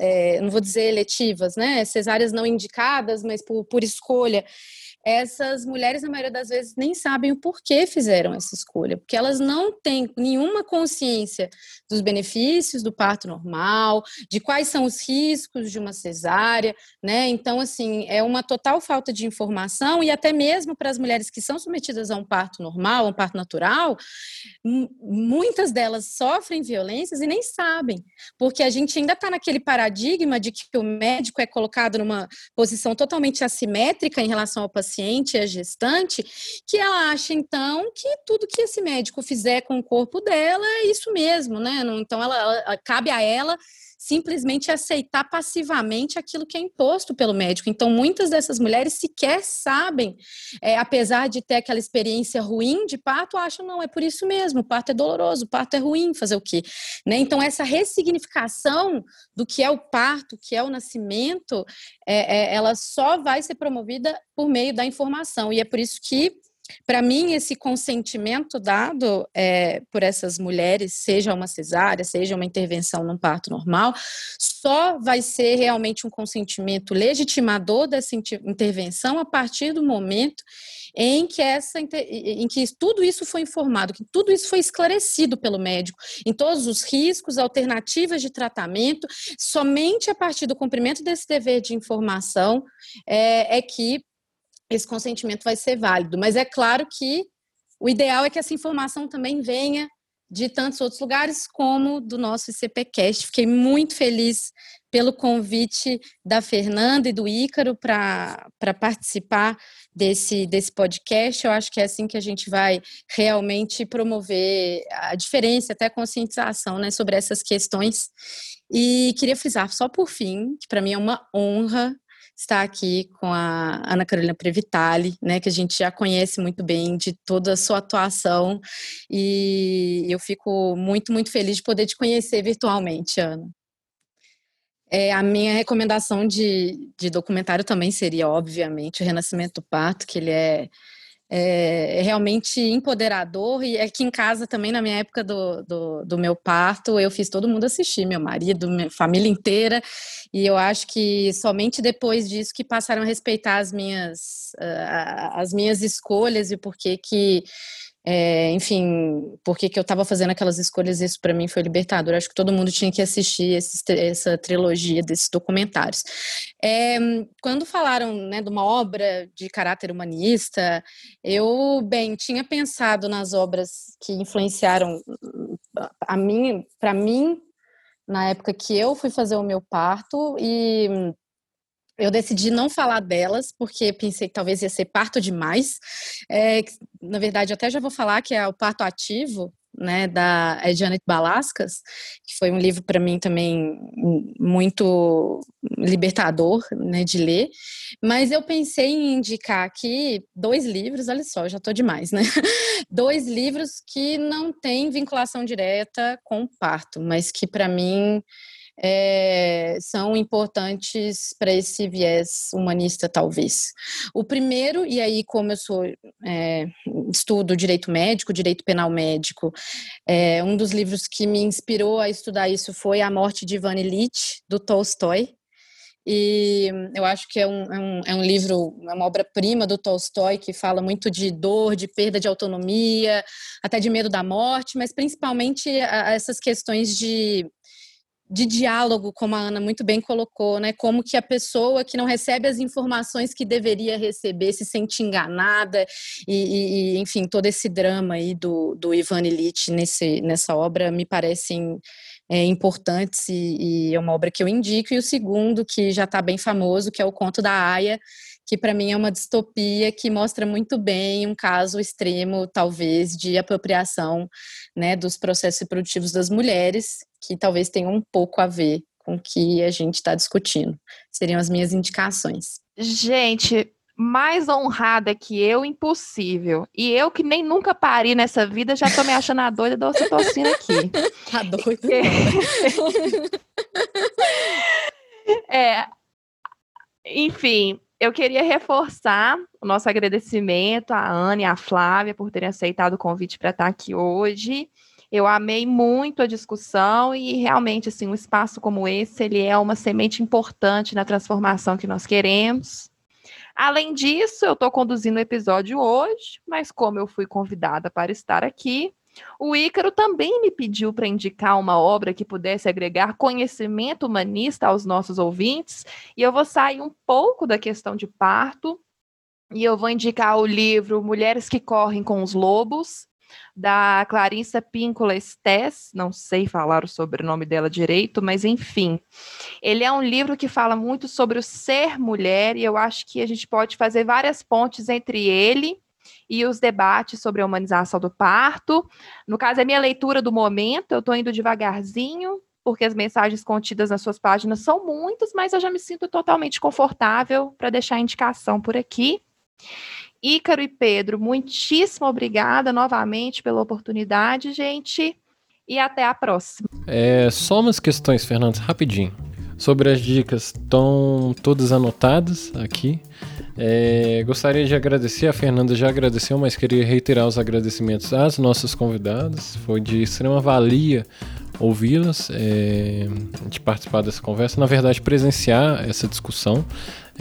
é, não vou dizer eletivas né cesáreas não indicadas mas por, por escolha essas mulheres, na maioria das vezes, nem sabem o porquê fizeram essa escolha, porque elas não têm nenhuma consciência dos benefícios do parto normal, de quais são os riscos de uma cesárea, né? Então, assim, é uma total falta de informação e até mesmo para as mulheres que são submetidas a um parto normal, a um parto natural, muitas delas sofrem violências e nem sabem, porque a gente ainda está naquele paradigma de que o médico é colocado numa posição totalmente assimétrica em relação ao paciente paciente, a gestante, que ela acha então que tudo que esse médico fizer com o corpo dela é isso mesmo, né? Então ela, ela cabe a ela simplesmente aceitar passivamente aquilo que é imposto pelo médico. Então, muitas dessas mulheres sequer sabem, é, apesar de ter aquela experiência ruim de parto, acham, não, é por isso mesmo, o parto é doloroso, o parto é ruim, fazer o quê? Né? Então, essa ressignificação do que é o parto, que é o nascimento, é, é, ela só vai ser promovida por meio da informação. E é por isso que para mim, esse consentimento dado é, por essas mulheres, seja uma cesárea, seja uma intervenção num parto normal, só vai ser realmente um consentimento legitimador dessa intervenção a partir do momento em que essa em que tudo isso foi informado, que tudo isso foi esclarecido pelo médico, em todos os riscos, alternativas de tratamento, somente a partir do cumprimento desse dever de informação é, é que esse consentimento vai ser válido. Mas é claro que o ideal é que essa informação também venha de tantos outros lugares, como do nosso ICPcast. Fiquei muito feliz pelo convite da Fernanda e do Ícaro para participar desse, desse podcast. Eu acho que é assim que a gente vai realmente promover a diferença, até a conscientização né, sobre essas questões. E queria frisar, só por fim, que para mim é uma honra estar aqui com a Ana Carolina Previtali, né, que a gente já conhece muito bem de toda a sua atuação, e eu fico muito, muito feliz de poder te conhecer virtualmente, Ana. É, a minha recomendação de, de documentário também seria, obviamente, o Renascimento do Parto, que ele é é, é, realmente empoderador. E aqui em casa também, na minha época do, do, do, meu parto, eu fiz todo mundo assistir, meu marido, minha família inteira. E eu acho que somente depois disso que passaram a respeitar as minhas, uh, as minhas escolhas e por que que é, enfim, por que, que eu estava fazendo aquelas escolhas, isso para mim foi libertador. Acho que todo mundo tinha que assistir essa trilogia desses documentários. É, quando falaram né, de uma obra de caráter humanista, eu, bem, tinha pensado nas obras que influenciaram a mim, para mim, na época que eu fui fazer o meu parto, e eu decidi não falar delas, porque pensei que talvez ia ser parto demais. É, na verdade, até já vou falar que é o parto ativo, né, da é Janet Balascas, que foi um livro para mim também muito libertador, né, de ler. Mas eu pensei em indicar aqui dois livros, olha só, já estou demais, né? dois livros que não têm vinculação direta com o parto, mas que para mim é, são importantes para esse viés humanista, talvez. O primeiro, e aí, como eu sou é, estudo direito médico, direito penal médico, é, um dos livros que me inspirou a estudar isso foi A Morte de Ivan Illich, do Tolstói. E eu acho que é um, é um, é um livro, é uma obra-prima do Tolstói, que fala muito de dor, de perda de autonomia, até de medo da morte, mas principalmente a, a essas questões de de diálogo, como a Ana muito bem colocou, né? Como que a pessoa que não recebe as informações que deveria receber se sente enganada e, e enfim, todo esse drama aí do, do Ivan Illich nesse, nessa obra me parecem é, importantes e, e, é uma obra que eu indico. E o segundo, que já está bem famoso, que é o Conto da Aya, que para mim é uma distopia que mostra muito bem um caso extremo, talvez, de apropriação né, dos processos reprodutivos das mulheres, que talvez tenha um pouco a ver com o que a gente está discutindo. Seriam as minhas indicações. Gente, mais honrada que eu, impossível. E eu que nem nunca pari nessa vida, já tô me achando a doida da ocitocina aqui. A doida. é, enfim, eu queria reforçar o nosso agradecimento à Ana e à Flávia por terem aceitado o convite para estar aqui hoje. Eu amei muito a discussão e realmente assim, um espaço como esse, ele é uma semente importante na transformação que nós queremos. Além disso, eu estou conduzindo o episódio hoje, mas como eu fui convidada para estar aqui, o Ícaro também me pediu para indicar uma obra que pudesse agregar conhecimento humanista aos nossos ouvintes, e eu vou sair um pouco da questão de parto, e eu vou indicar o livro Mulheres que Correm com os Lobos, da Clarissa Píncola Stess, não sei falar o sobrenome dela direito, mas enfim. Ele é um livro que fala muito sobre o ser mulher, e eu acho que a gente pode fazer várias pontes entre ele e os debates sobre a humanização do parto. No caso, é minha leitura do momento, eu estou indo devagarzinho, porque as mensagens contidas nas suas páginas são muitas, mas eu já me sinto totalmente confortável para deixar a indicação por aqui. Ícaro e Pedro, muitíssimo obrigada novamente pela oportunidade, gente, e até a próxima. É, só umas questões, Fernandes, rapidinho. Sobre as dicas, estão todas anotadas aqui. É, gostaria de agradecer, a Fernanda já agradeceu, mas queria reiterar os agradecimentos às nossas convidadas. Foi de extrema valia ouvi-las, é, de participar dessa conversa, na verdade, presenciar essa discussão.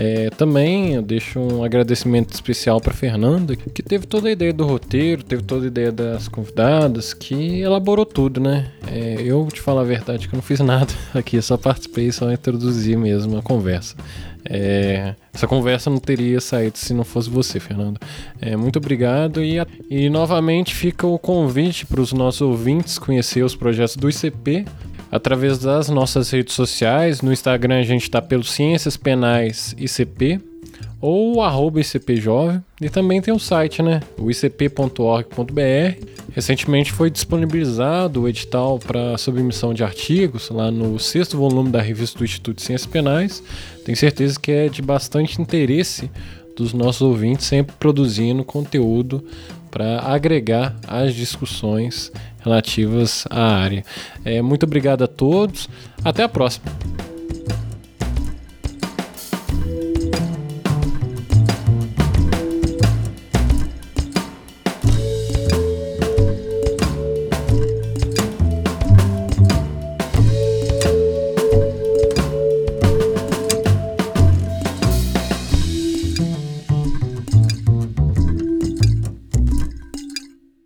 É, também eu deixo um agradecimento especial para Fernanda, que teve toda a ideia do roteiro, teve toda a ideia das convidadas, que elaborou tudo, né? É, eu, te falar a verdade, que eu não fiz nada aqui, só participei, só introduzi mesmo a conversa. É, essa conversa não teria saído se não fosse você, Fernando. É, muito obrigado e, e novamente fica o convite para os nossos ouvintes conhecer os projetos do ICP através das nossas redes sociais. No Instagram a gente está pelo Ciências Penais ICP ou arroba ICPjovem. E também tem o site, né? O icp.org.br. Recentemente foi disponibilizado o edital para submissão de artigos lá no sexto volume da revista do Instituto de Ciências Penais. Tenho certeza que é de bastante interesse dos nossos ouvintes, sempre produzindo conteúdo para agregar as discussões relativas à área. É, muito obrigado a todos, até a próxima.